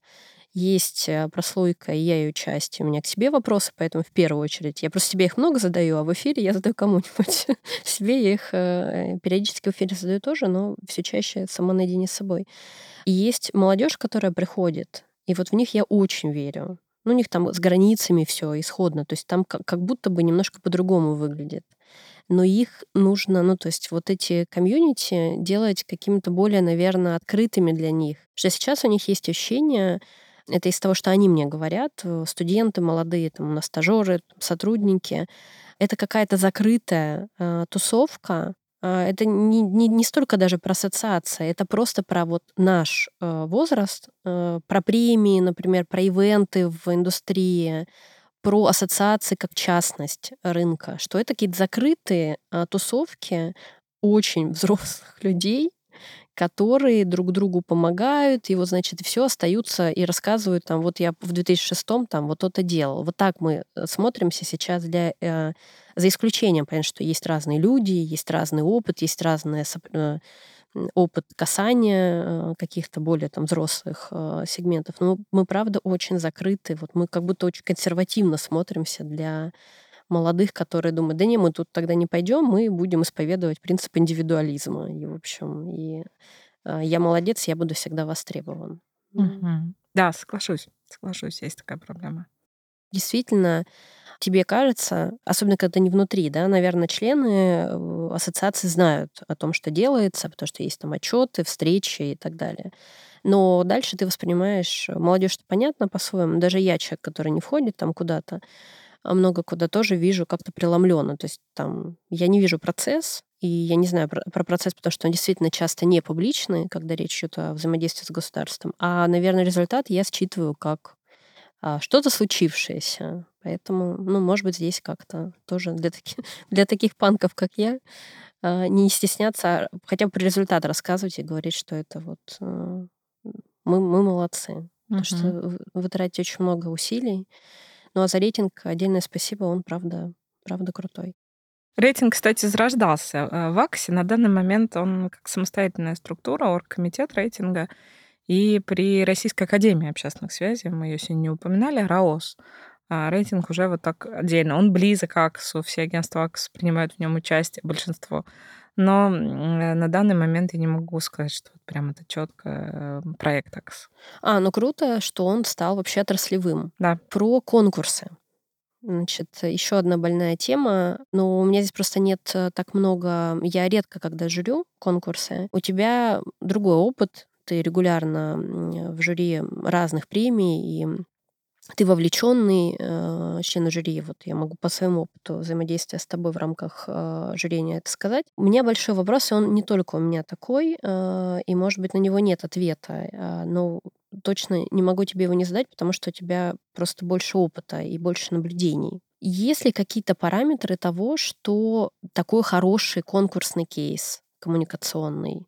Есть э, прослойка, и я ее часть. У меня к себе вопросы, поэтому в первую очередь. Я просто себе их много задаю, а в эфире я задаю кому-нибудь. себе я их э, периодически в эфире задаю тоже, но все чаще сама наедине с собой. И есть молодежь, которая приходит, и вот в них я очень верю. Ну, у них там с границами все исходно, то есть там как, как будто бы немножко по-другому выглядит. Но их нужно, ну, то есть вот эти комьюнити делать какими-то более, наверное, открытыми для них. Что сейчас у них есть ощущение, это из того, что они мне говорят, э, студенты молодые, там у нас стажеры, сотрудники, это какая-то закрытая э, тусовка, а, это не, не, не столько даже про ассоциации, это просто про вот наш э, возраст, э, про премии, например, про ивенты в индустрии, про ассоциации как частность рынка, что это какие-то закрытые э, тусовки очень взрослых людей, которые друг другу помогают, и вот, значит, все остаются и рассказывают, там, вот я в 2006-м там вот это делал. Вот так мы э, смотримся сейчас для... Э, за исключением, понятно, что есть разные люди, есть разный опыт, есть разный э, опыт касания э, каких-то более там взрослых э, сегментов. Но мы, правда, очень закрыты. Вот мы как будто очень консервативно смотримся для молодых, которые думают, да не, мы тут тогда не пойдем, мы будем исповедовать принцип индивидуализма. И, в общем, и э, я молодец, я буду всегда востребован. Угу. Да, соглашусь, соглашусь, есть такая проблема. Действительно, тебе кажется, особенно когда не внутри, да, наверное, члены э, ассоциации знают о том, что делается, потому что есть там отчеты, встречи и так далее. Но дальше ты воспринимаешь молодежь, понятно по-своему. Даже я, человек, который не входит там куда-то, а много куда тоже вижу как-то преломленно. То есть там я не вижу процесс, и я не знаю про, про процесс, потому что он действительно часто не публичный, когда речь идет о взаимодействии с государством. А, наверное, результат я считываю как что-то случившееся. Поэтому, ну, может быть, здесь как-то тоже для, таки, для таких панков, как я, а, не стесняться, а хотя бы про результат рассказывать и говорить, что это вот а, мы, мы молодцы. Потому что вы тратите очень много усилий, ну а за рейтинг отдельное спасибо, он правда, правда крутой. Рейтинг, кстати, зарождался э, в АКСе. На данный момент он как самостоятельная структура, оргкомитет рейтинга. И при Российской Академии общественных связей, мы ее сегодня не упоминали, РАОС, а рейтинг уже вот так отдельно. Он близок к АКСу, все агентства АКС принимают в нем участие, большинство. Но на данный момент я не могу сказать, что вот прям это четко э, проект АКС. А, ну круто, что он стал вообще отраслевым. Да. Про конкурсы. Значит, еще одна больная тема. Но у меня здесь просто нет э, так много... Я редко, когда журю конкурсы. У тебя другой опыт. Ты регулярно в жюри разных премий, и ты вовлеченный э, член жюри, вот я могу по своему опыту взаимодействия с тобой в рамках э, жюрения это сказать. У меня большой вопрос, и он не только у меня такой, э, и, может быть, на него нет ответа, э, но точно не могу тебе его не задать, потому что у тебя просто больше опыта и больше наблюдений. Есть ли какие-то параметры того, что такой хороший конкурсный кейс коммуникационный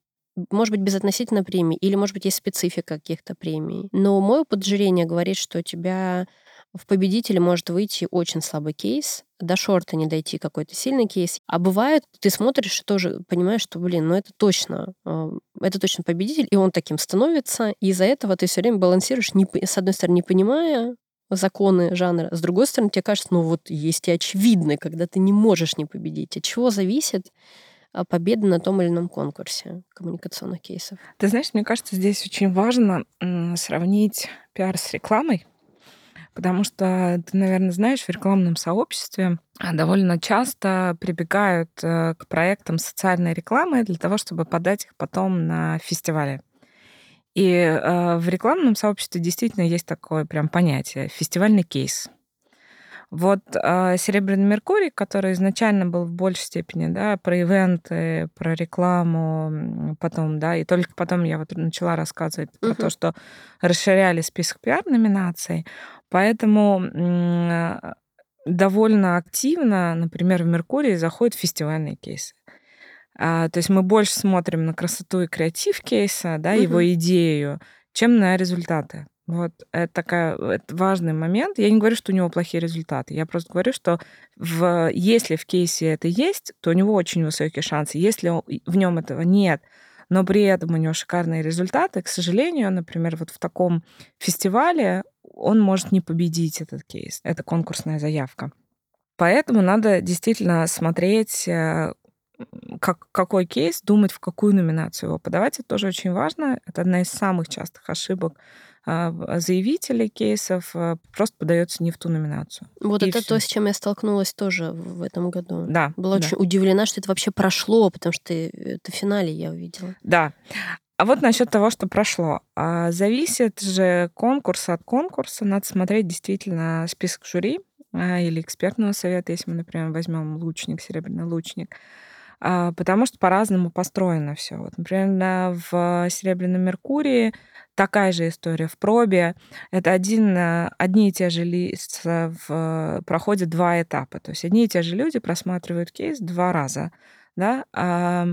может быть, безотносительно премии, или, может быть, есть специфика каких-то премий. Но мой опыт говорит, что у тебя в победителе может выйти очень слабый кейс, до шорта не дойти какой-то сильный кейс. А бывает, ты смотришь и тоже понимаешь, что, блин, ну это точно, а, это точно победитель, и он таким становится, и из-за этого ты все время балансируешь, не, с одной стороны, не понимая законы жанра, с другой стороны, тебе кажется, ну вот есть и очевидно, когда ты не можешь не победить. От чего зависит? А, победы на том или ином конкурсе коммуникационных кейсов. Ты знаешь, мне кажется, здесь очень важно сравнить пиар с рекламой, потому что ты, наверное, знаешь, в рекламном сообществе а, довольно часто прибегают э, к проектам социальной рекламы для того, чтобы подать их потом на фестивале. И э, в рекламном сообществе действительно есть такое прям понятие фестивальный кейс. Вот э, Серебряный Меркурий, который изначально был в большей степени, да, про ивенты, про рекламу, потом, да, и только потом я вот начала рассказывать uh-huh. про то, что расширяли список пиар-номинаций. Поэтому э, довольно активно, например, в Меркурии заходят фестивальные кейсы. А, то есть мы больше смотрим на красоту и креатив кейса, да, uh-huh. его идею, чем на результаты Вот это такая это важный момент. Я не говорю, что у него плохие результаты. Я просто говорю, что в, если в кейсе это есть, то у него очень высокие шансы. Если в нем этого нет, но при этом у него шикарные результаты, к сожалению, например, вот в таком фестивале он может не победить этот кейс. Это конкурсная заявка. Поэтому надо действительно смотреть, э, как, какой кейс, думать, в какую номинацию его подавать. Это тоже очень важно. Это одна из самых частых ошибок заявителей кейсов а, просто подается не в ту номинацию. Вот и это всё. то, с чем я столкнулась тоже в этом году. Да. Была да. очень удивлена, что это вообще прошло, потому что это в финале я увидела. Да. А вот насчет того, что прошло. А зависит же конкурс от конкурса. Надо смотреть действительно список жюри или экспертного совета, если мы, например, возьмем лучник, серебряный лучник. Потому что по-разному построено все. Вот, например, в Серебряном Меркурии такая же история в пробе. Это один, э, одни и те же лица в, проходят два этапа. То есть одни и те же люди просматривают кейс два раза. Да? А,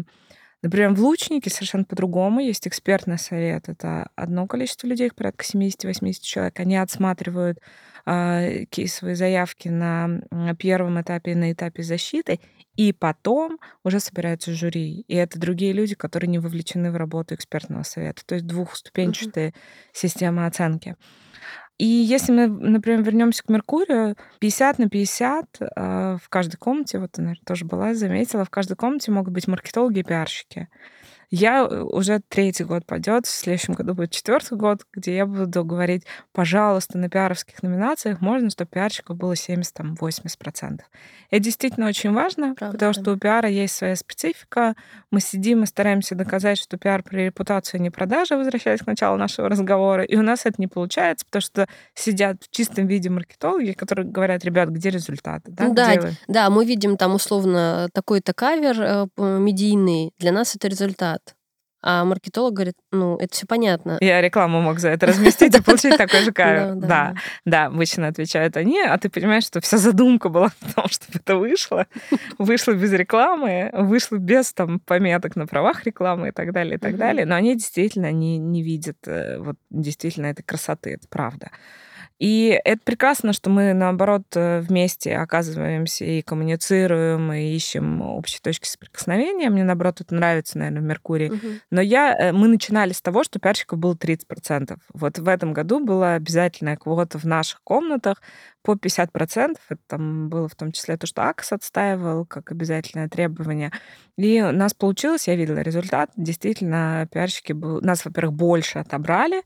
например, в лучнике совершенно по-другому. Есть экспертный совет. Это одно количество людей, порядка 70-80 человек. Они отсматривают а, кейсовые заявки на первом этапе и на этапе защиты, и потом уже собираются жюри. И это другие люди, которые не вовлечены в работу экспертного совета. То есть двухступенчатая mm-hmm. система оценки. И если мы, например, вернемся к Меркурию, 50 на 50 э, в каждой комнате, вот ты, наверное, тоже была, заметила, в каждой комнате могут быть маркетологи и пиарщики. Я э, уже третий год пойдет, в следующем году будет четвертый год, где я буду говорить, пожалуйста, на пиаровских номинациях можно, чтобы пиарщиков было 70-80%. Это действительно очень важно, Правда. потому что у пиара есть своя специфика. Мы сидим и стараемся доказать, что пиар при репутации а не продажа, возвращаясь к началу нашего разговора, и у нас это не получается, потому что сидят в чистом виде маркетологи, которые говорят, ребят, где результаты? Да, да, где да мы видим там условно такой-то кавер э, медийный, для нас это результат а маркетолог говорит, ну, это все понятно. Я рекламу мог за это разместить и получить такой же кавер. Да, да, обычно отвечают они, а ты понимаешь, что вся задумка была в том, чтобы это вышло. Вышло без рекламы, вышло без там пометок на правах рекламы и так далее, и так далее. Но они действительно не, не видят э, вот действительно этой красоты, это правда. И это прекрасно, что мы, наоборот, э, вместе оказываемся и коммуницируем, и ищем общие точки соприкосновения. Мне, наоборот, это нравится, наверное, в Меркурии. Угу. Но я, э, мы начинали с того, что пиарщиков было 30%. Вот в этом году была обязательная квота в наших комнатах по 50%. Это там было в том числе то, что АКС отстаивал как обязательное требование. И у нас получилось, я видела результат. Действительно, пиарщики был... нас, во-первых, больше отобрали,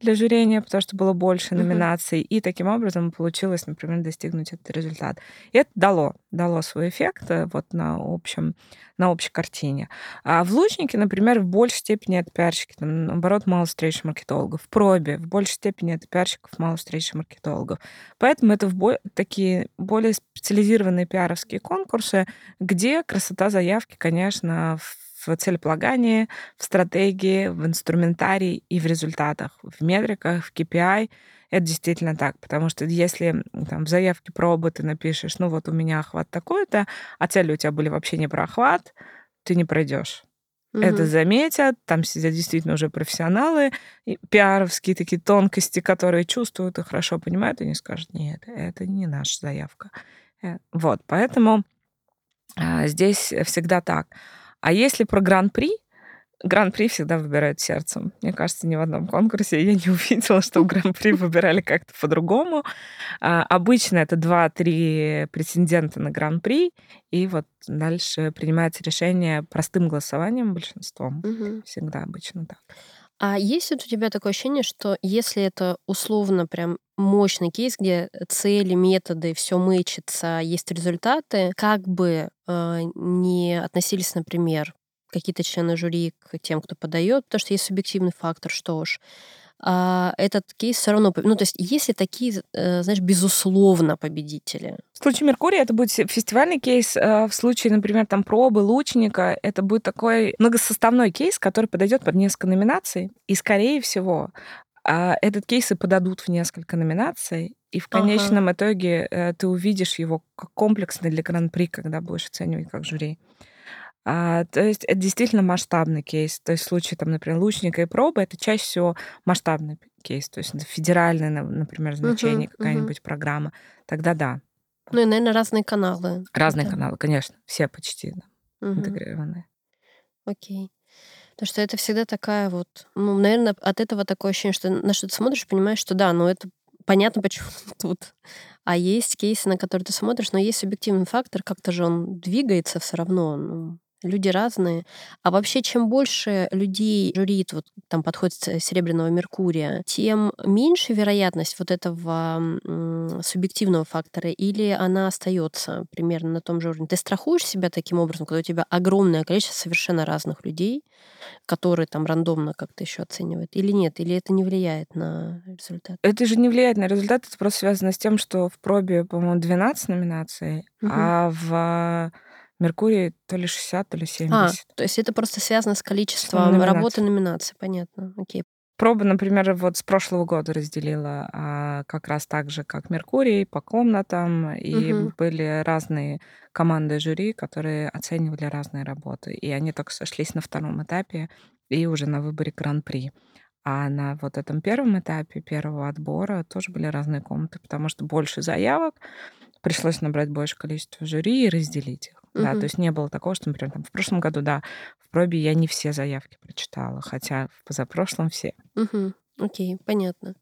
для жюрения, потому что было больше номинаций. Uh-huh. И таким образом получилось, например, достигнуть этот результат. И это дало, дало свой эффект э, вот на общем, на общей картине. А в лучнике, например, в большей степени это пиарщики, там, наоборот, мало встреч маркетологов. В пробе в большей степени это пиарщиков, мало встреч маркетологов. Поэтому это в бо- такие более специализированные пиаровские конкурсы, где красота заявки, конечно, в в целеполагании, в стратегии, в инструментарии и в результатах, в метриках, в KPI. Это действительно так, потому что если там, в заявке пробы ты напишешь, ну вот у меня охват такой-то, а цели у тебя были вообще не про охват, ты не пройдешь. Угу. Это заметят, там сидят действительно уже профессионалы, пиаровские такие тонкости, которые чувствуют и хорошо понимают, и не скажут, нет, это не наша заявка. Э, вот, поэтому а, здесь всегда так. А если про гран-при, Гран-при всегда выбирают сердцем. Мне кажется, ни в одном конкурсе я не увидела, что Гран-при выбирали как-то по-другому. А, обычно это 2-3 претендента на Гран-при, и вот дальше принимается решение простым голосованием большинством. Угу. Всегда обычно так. А есть вот у тебя такое ощущение, что если это условно прям мощный кейс, где цели, методы, все мэчится, есть результаты, как бы э, не относились, например, какие-то члены жюри к тем, кто подает, потому что есть субъективный фактор, что ж, а, этот кейс все равно... Ну, то есть если такие, э, знаешь, безусловно победители. В случае Меркурия это будет фестивальный кейс. Э, в случае, например, там пробы лучника, это будет такой многосоставной кейс, который подойдет под несколько номинаций. И, скорее всего, а, этот кейс и подадут в несколько номинаций, и в конечном ага. итоге э, ты увидишь его как комплексный для гран-при, когда будешь оценивать как жюри. А, то есть это действительно масштабный кейс. То есть в случае, там, например, лучника и пробы, это чаще всего масштабный кейс, то есть федеральное, например, значение, Мгм, какая-нибудь программа, тогда да. Ну и, наверное, разные каналы. Разные Да. каналы, конечно, все почти да, Мгм. интегрированы. Окей. Потому что это всегда такая вот, ну, наверное, от этого такое ощущение, что на что ты смотришь, понимаешь, что да, ну это понятно, почему тут. А есть кейсы, на которые ты смотришь, но есть субъективный фактор, как-то же он двигается все равно. Ну, люди разные. А вообще, чем больше людей жюрит, вот там подходит с- Серебряного Меркурия, тем меньше вероятность вот этого м, субъективного фактора, или она остается примерно на том же уровне. Ты страхуешь себя таким образом, когда у тебя огромное количество совершенно разных людей, которые там рандомно как-то еще оценивают, или нет, или это не влияет на результат? Это же не влияет на результат, это просто связано с тем, что в пробе, по-моему, 12 номинаций, Мгм. а в Меркурии то ли 60, то ли А, 70. то есть это просто связано с количеством номинаций. работы номинаций, понятно. Окей. Проба, например, вот с прошлого года разделила а, как раз так же, как Меркурий, по комнатам, и Мгм. были разные команды жюри, которые оценивали разные работы, и они только сошлись на втором этапе и уже на выборе гран-при. А на вот этом первом этапе первого отбора тоже были разные комнаты, потому что больше заявок, пришлось набрать больше количество жюри и разделить их. Да, Мгм. то есть не было такого, что, например, там, в прошлом году, да, в пробе я не все заявки прочитала, хотя в позапрошлом все. Мгм. Окей, понятно.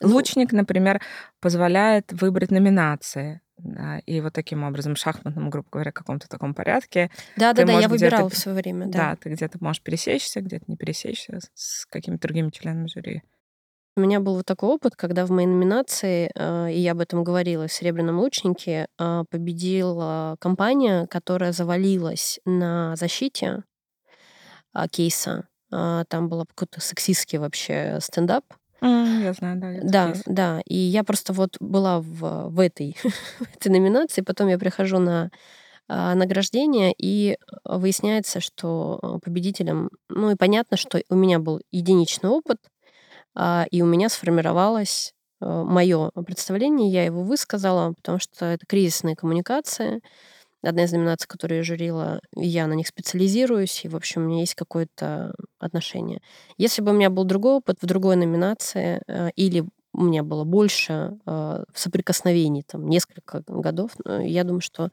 Ну, Лучник, например, позволяет выбрать номинации. да, и вот таким образом, в шахматном, грубо говоря, каком-то таком порядке. да, да, да, я выбирала в свое время, Да, да. ты где-то можешь пересечься, где-то не пересечься с какими-то другими членами жюри. У меня был вот такой опыт, когда в моей номинации, э, и я об этом говорила, в «Серебряном лучнике», а, победила компания, которая завалилась на защите а, кейса. Там был какой-то сексистский вообще стендап. М, Я знаю, да, Да, кейс. да. И я просто вот была в, в этой, в этой номинации, потом я прихожу на а, награждение, и выясняется, что а, победителем, ну и понятно, что у меня был единичный опыт, и у меня сформировалось мое представление, я его высказала, потому что это кризисные коммуникации, одна из номинаций, которую я журила, я на них специализируюсь, и, в общем, у меня есть какое-то отношение. Если бы у меня был другой опыт в другой номинации, э, или у меня было больше э, соприкосновений, там, несколько годов, э, я думаю, что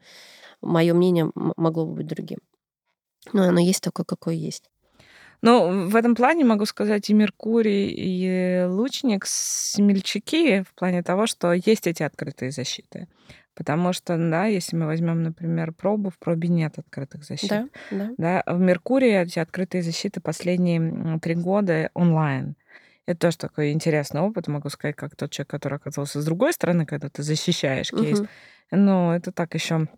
мое мнение могло бы быть другим. Но оно есть такое, какое есть. Ну, в этом плане могу сказать и Меркурий, и Лучник смельчаки в плане того, что есть эти открытые защиты. Потому что, да, если мы возьмем, например, пробу, в пробе нет открытых защит. Да, да. Да, в Меркурии эти открытые защиты последние три года онлайн. Это тоже такой интересный опыт, могу сказать, как тот человек, который оказался с другой стороны, когда ты защищаешь кейс. Мгм. Ну, это так еще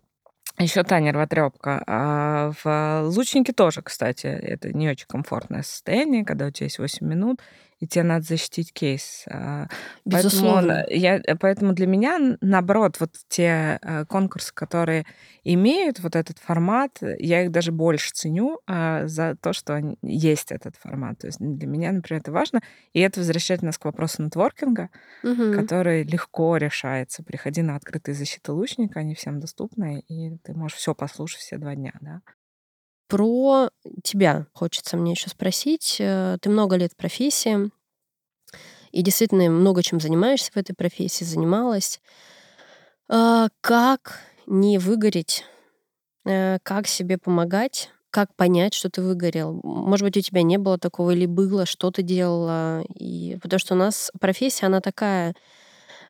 еще та нервотрепка. А в лучнике тоже, кстати, это не очень комфортное состояние, когда у тебя есть 8 минут, и тебе надо защитить кейс. А, Поэтому, Безусловно. я, поэтому для меня, наоборот, вот те э, конкурсы, которые имеют вот этот формат, я их даже больше ценю а, за то, что есть этот формат. То есть для меня, например, это важно. И это возвращает нас к вопросу нетворкинга, Мгм. который легко решается. Приходи на открытые защиты лучника, они всем доступны, и ты можешь все послушать все два дня, да. Про тебя хочется мне еще спросить. Э, Ты много лет в профессии, и действительно много чем занимаешься в этой профессии, занималась. А, Как не выгореть? Э, Как себе помогать? Как понять, что ты выгорел? Может быть, у тебя не было такого или было, что ты делала? И... Потому что у нас профессия, она такая...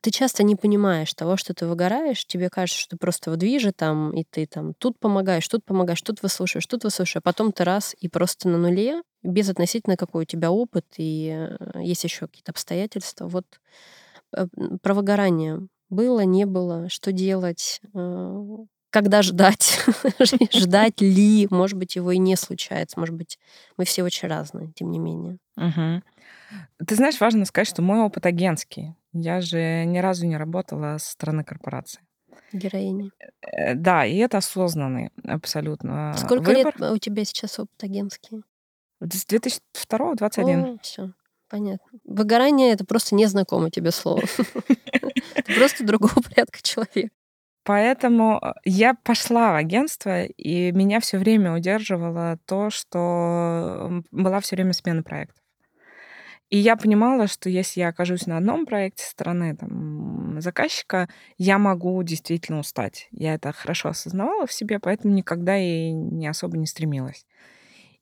Ты часто не понимаешь того, что ты выгораешь. Тебе кажется, что ты просто в движе там, и ты там тут помогаешь, тут помогаешь, тут выслушаешь, тут выслушаешь. А потом ты раз и просто на нуле, без относительно какой у тебя опыт, и э, есть еще какие-то обстоятельства. Вот э, про выгорание. Было, не было, что делать, э, когда ждать, ждать ли, может быть, его и не случается, может быть, мы все очень разные, тем не менее. Мгм. Ты знаешь, важно сказать, что мой опыт агентский. Я же ни разу не работала со стороны корпорации. Героиня. Э, Да, и это осознанный абсолютно Сколько выбор. лет у тебя сейчас опыт агентский? С 2002 21 все, понятно. Выгорание это просто незнакомое тебе слово. Ты просто другого порядка человек. Поэтому э, я пошла в агентство, и меня все время удерживало то, что была все время смена проектов. И я понимала, что если я окажусь на одном проекте со стороны там, заказчика, я могу действительно устать. Я это хорошо осознавала в себе, поэтому никогда и не особо не стремилась.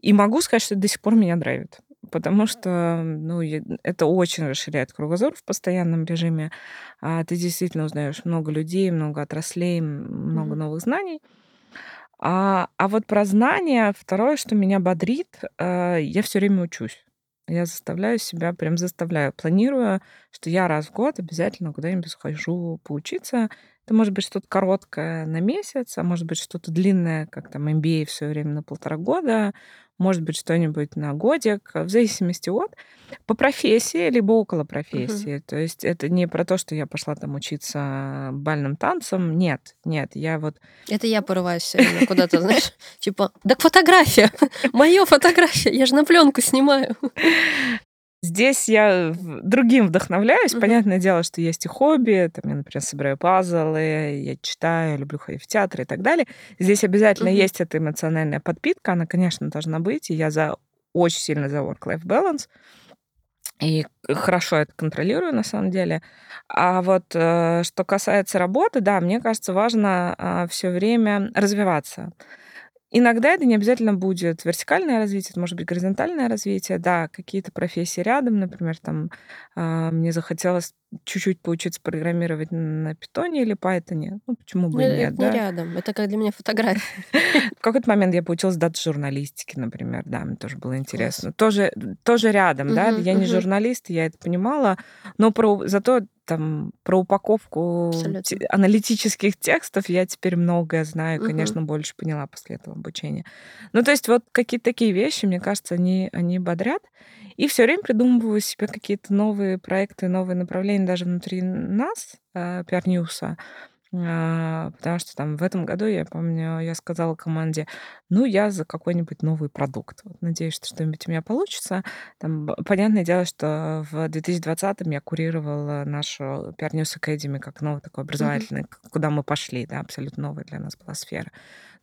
И могу сказать, что это до сих пор меня драйвит. Потому что ну, это очень расширяет кругозор в постоянном режиме. А ты действительно узнаешь много людей, много отраслей, много mm-hmm. новых знаний. А, а вот про знания, второе, что меня бодрит, э, я все время учусь. Я заставляю себя, прям заставляю, планирую, что я раз в год обязательно куда-нибудь схожу поучиться. Это может быть что-то короткое на месяц, а может быть что-то длинное, как там MBA все время на полтора года, может быть что-нибудь на годик, в зависимости от по профессии либо около профессии. Угу. То есть это не про то, что я пошла там учиться бальным танцам. Нет, нет, я вот... Это я порываюсь куда-то, знаешь, типа, так фотография, моя фотография, я же на пленку снимаю. Здесь я другим вдохновляюсь. Mm-hmm. Понятное дело, что есть и хобби. Там я, например, собираю пазлы, я читаю, люблю ходить в театр и так далее. Здесь обязательно mm-hmm. есть эта эмоциональная подпитка. Она, конечно, должна быть. И я за очень сильно за work-life balance. И хорошо это контролирую, на самом деле. А вот э, что касается работы, да, мне кажется, важно э, все время развиваться. Иногда это не обязательно будет вертикальное развитие, это может быть горизонтальное развитие. Да, какие-то профессии рядом, например, там э, мне захотелось чуть-чуть поучиться программировать на питоне или пайтоне. Ну, почему бы ну, и нет, это да? не рядом. Это как для меня фотография. В какой-то момент я поучилась дата-журналистике, например, да, мне тоже было интересно. Тоже, тоже рядом, да, я не журналист, я это понимала, но про, зато там про упаковку те, аналитических текстов я теперь многое знаю, угу. конечно, больше поняла после этого обучения. Ну, то есть вот какие-то такие вещи, мне кажется, они, они бодрят. И все время придумываю себе какие-то новые проекты, новые направления даже внутри нас, э, PR-ньюса. А, потому что там в этом году, я помню, я сказала команде, ну, я за какой-нибудь новый продукт. Вот, надеюсь, что что-нибудь у меня получится. Там, понятное дело, что в 2020-м я курировала нашу PR News Academy как новый такой образовательный, mm-hmm. куда мы пошли, да, абсолютно новая для нас была сфера.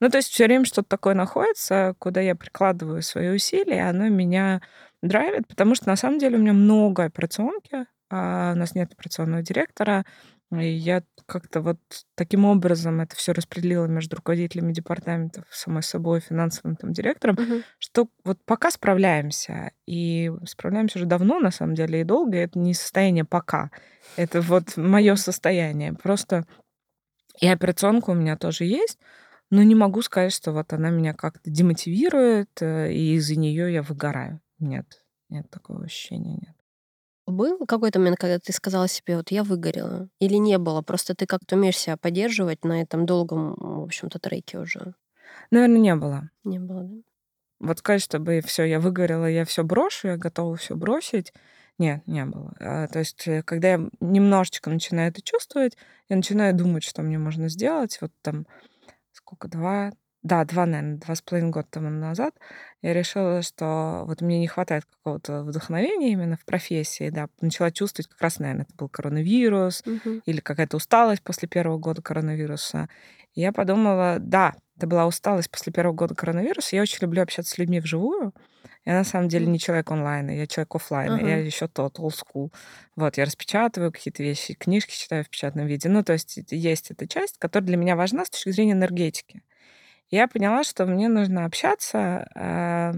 Ну, то есть все время что-то такое находится, куда я прикладываю свои усилия, оно меня драйвит, потому что на самом деле у меня много операционки, а у нас нет операционного директора, и я как-то вот таким образом это все распределила между руководителями департаментов, самой собой, финансовым там директором, угу. что вот пока справляемся, и справляемся уже давно, на самом деле, и долго, и это не состояние пока, это вот мое состояние. Просто и операционка у меня тоже есть, но не могу сказать, что вот она меня как-то демотивирует, э, и из-за нее я выгораю. Нет, нет такого ощущения, нет. Был какой-то момент, когда ты сказала себе, вот я выгорела? Или не было? Просто ты как-то умеешь себя поддерживать на этом долгом, в общем-то, треке уже? Наверное, не было. Не было, да? Вот сказать, чтобы все, я выгорела, я все брошу, я готова все бросить. Нет, не было. А, то есть, э, когда я немножечко начинаю это чувствовать, я начинаю думать, что мне можно сделать. Вот там сколько, два, да, два, наверное, два с половиной года тому назад я решила, что вот мне не хватает какого-то вдохновения именно в профессии, да, начала чувствовать, как раз, наверное, это был коронавирус угу. или какая-то усталость после первого года коронавируса. И я подумала, да, это была усталость после первого года коронавируса. Я очень люблю общаться с людьми вживую. Я на самом деле не человек онлайна, я человек офлайна, uh-huh. я еще тот, old school. Вот, я распечатываю какие-то вещи, книжки читаю в печатном виде. Ну, то есть есть эта часть, которая для меня важна с точки зрения энергетики я поняла, что мне нужно общаться. А,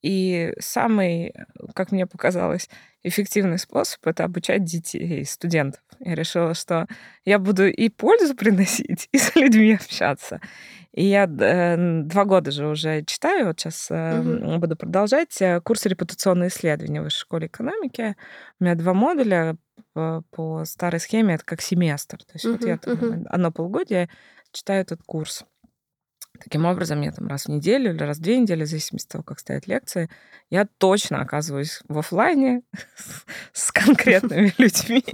и самый, как мне показалось, эффективный способ это обучать детей, студентов. Я решила, что я буду и пользу приносить, и с людьми общаться. И я э, два года же уже читаю, вот сейчас угу. буду продолжать э, курс репутационные исследования в Высшей школе экономики. У меня два модуля по, старой схеме, это как семестр. То есть угу, вот я там, угу. одно полугодие читаю этот курс. Таким образом, я там раз в неделю или раз в две недели, в зависимости от того, как стоят лекции, я точно оказываюсь в офлайне с конкретными людьми.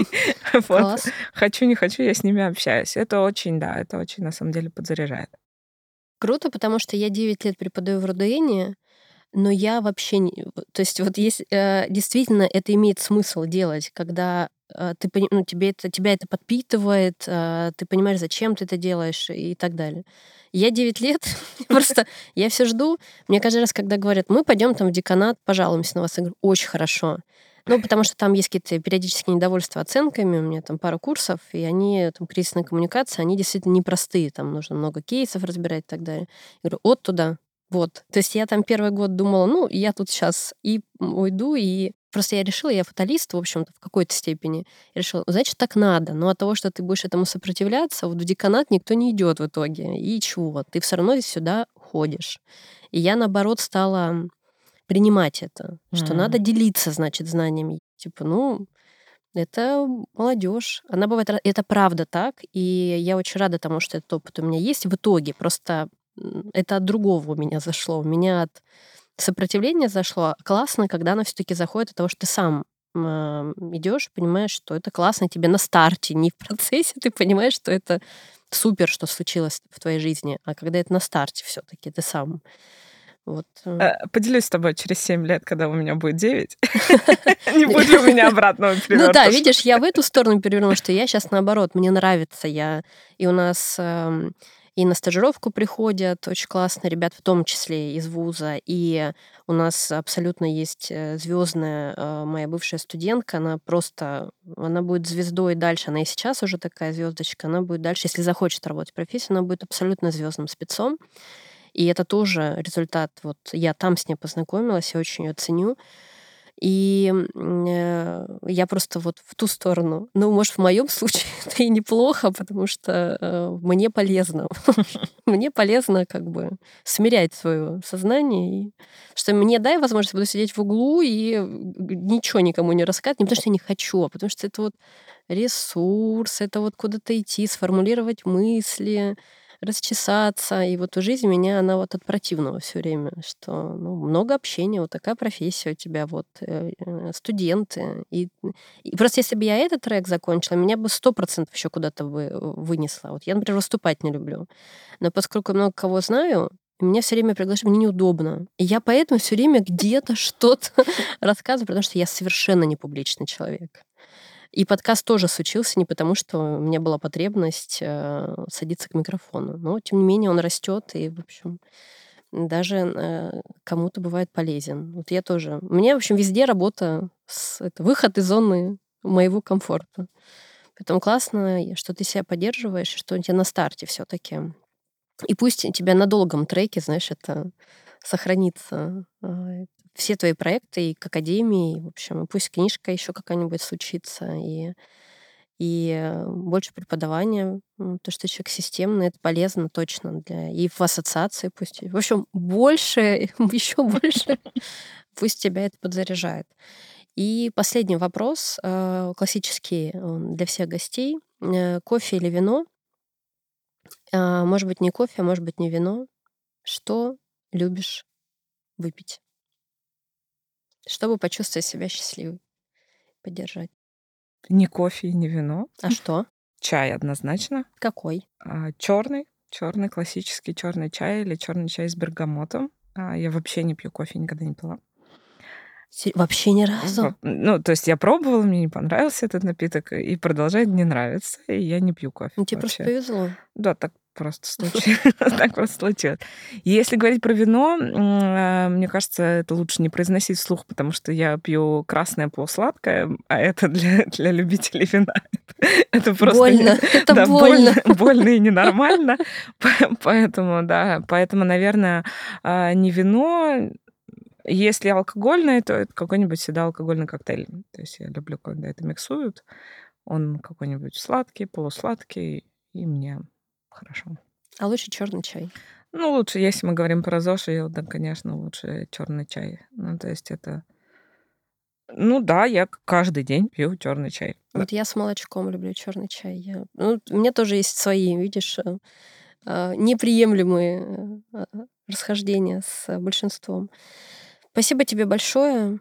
Хочу, не хочу, я с ними общаюсь. Это очень, да, это очень, на самом деле, подзаряжает. Круто, потому что я 9 лет преподаю в РУДН, но я вообще не... То есть вот есть, э, действительно это имеет смысл делать, когда э, ты, ну, тебе это, тебя это подпитывает, э, ты понимаешь, зачем ты это делаешь и так далее. Я 9 лет, просто я все жду. Мне каждый раз, когда говорят, мы пойдем там в деканат, пожалуемся на вас, я говорю, очень хорошо. Ну, потому что там есть какие-то периодические недовольства оценками, у меня там пара курсов, и они, там, кризисные коммуникации, они действительно непростые, там нужно много кейсов разбирать и так далее. Я говорю, от туда, вот. То есть я там первый год думала, ну, я тут сейчас и уйду, и Просто я решила, я фаталист, в общем-то, в какой-то степени. Я решила, значит, так надо. Но от того, что ты будешь этому сопротивляться, вот в деканат никто не идет в итоге. И чего? Ты все равно сюда ходишь. И я, наоборот, стала принимать это, mm-hmm. что надо делиться, значит, знаниями. Типа, ну, это молодежь. Она бывает, это правда так, и я очень рада тому, что этот опыт у меня есть в итоге. Просто это от другого у меня зашло. У меня от сопротивления зашло. Классно, когда оно все-таки заходит от того, что ты сам идешь, понимаешь, что это классно тебе на старте, не в процессе, ты понимаешь, что это супер, что случилось в твоей жизни, а когда это на старте все-таки ты сам вот. Э. Э, поделюсь с тобой через 7 лет, когда у меня будет 9. Не будет у меня обратного переворота. Ну да, видишь, я в эту сторону перевернула, что я сейчас наоборот, мне нравится. Я И у нас эм, и на стажировку приходят очень классные ребят, в том числе из вуза. И у нас абсолютно есть э, звездная моя бывшая студентка. Она просто, она будет звездой дальше. Она и сейчас уже такая звездочка. Она будет дальше, если захочет работать в профессии, она будет абсолютно звездным спецом. И это тоже результат. Вот я там с ней познакомилась, я очень ее ценю. И э, я просто вот в ту сторону. Ну, может, в моем случае это и неплохо, потому что э, мне полезно. мне полезно как бы смирять свое сознание. И, что мне дай возможность буду сидеть в углу и ничего никому не рассказывать. Не потому что я не хочу, а потому что это вот ресурс, это вот куда-то идти, сформулировать мысли, расчесаться. И вот у жизни меня она вот от противного все время, что ну, много общения, вот такая профессия у тебя, вот э, э, студенты. И, и просто если бы я этот трек закончила, меня бы сто процентов еще куда-то бы э, вынесла. Вот я, например, выступать не люблю. Но поскольку много кого знаю, меня все время приглашают, мне неудобно. И я поэтому все время где-то что-то рассказываю, потому что я совершенно не публичный человек. И подкаст тоже случился не потому, что у меня была потребность э, садиться к микрофону. Но, тем не менее, он растет, и, в общем, даже э, кому-то бывает полезен. Вот я тоже. У меня, в общем, везде работа, с, это выход из зоны моего комфорта. Поэтому классно, что ты себя поддерживаешь, что у тебя на старте все таки И пусть тебя на долгом треке, знаешь, это сохранится. Все твои проекты и к академии, и, в общем, пусть книжка еще какая-нибудь случится, и, и больше преподавания, то, что человек системный, это полезно точно для и в ассоциации пусть. В общем, больше, еще больше пусть тебя это подзаряжает. И последний вопрос, э, классический для всех гостей. Э, кофе или вино? А, может быть, не кофе, а может быть, не вино. Что любишь выпить? Чтобы почувствовать себя счастливой, поддержать. Не кофе, не вино. А что? Чай однозначно. Какой? А, черный, черный классический черный чай или черный чай с бергамотом. А, я вообще не пью кофе, никогда не пила. Вообще ни разу. Ну, то есть я пробовала, мне не понравился этот напиток, и продолжает не нравиться, и я не пью кофе. Ну, тебе вообще. просто повезло. Да, так просто случилось. так просто случилось. Если говорить про вино, э, мне кажется, это лучше не произносить вслух, потому что я пью красное полусладкое, а это для, для любителей вина. это просто... Больно. Это да, больно. больно. Больно и ненормально. Поэтому, да, поэтому, наверное, а, не вино, если алкогольное, то это какой-нибудь всегда алкогольный коктейль. То есть я люблю, когда это миксуют. Он какой-нибудь сладкий, полусладкий, и мне хорошо. А лучше черный чай? Ну, лучше, если мы говорим про ЗОЖ, да, конечно, лучше черный чай. Ну, то есть это... Ну да, я каждый день пью черный чай. Вот да. я с молочком люблю черный чай. Я... Ну, у меня тоже есть свои, видишь, э, э, неприемлемые э, расхождения с большинством. Спасибо тебе большое.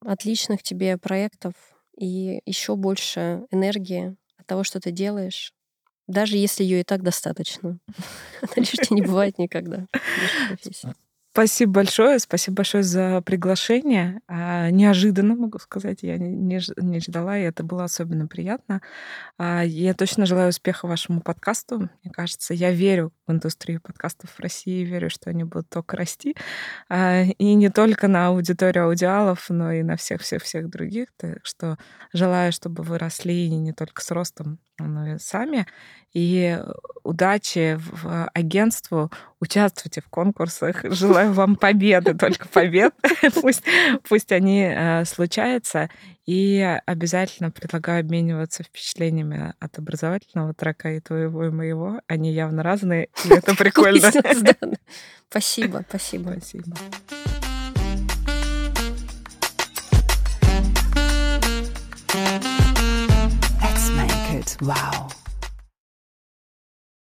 Отличных тебе проектов и еще больше энергии от того, что ты делаешь. Даже если ее и так достаточно. Она лишней не бывает никогда. Спасибо большое, спасибо большое за приглашение. А, неожиданно, могу сказать, я не, не, ждала, и это было особенно приятно. А, я точно желаю успеха вашему подкасту. Мне кажется, я верю в индустрию подкастов в России, верю, что они будут только расти. А, и не только на аудиторию аудиалов, но и на всех-всех-всех других. Так что желаю, чтобы вы росли не только с ростом, но и сами. И удачи в агентству, участвуйте в конкурсах. Желаю вам победы, только побед. пусть, пусть они э, случаются. И обязательно предлагаю обмениваться впечатлениями от образовательного трека и твоего, и моего. Они явно разные, и это прикольно. Спасибо, спасибо. Спасибо. Let's make it wow.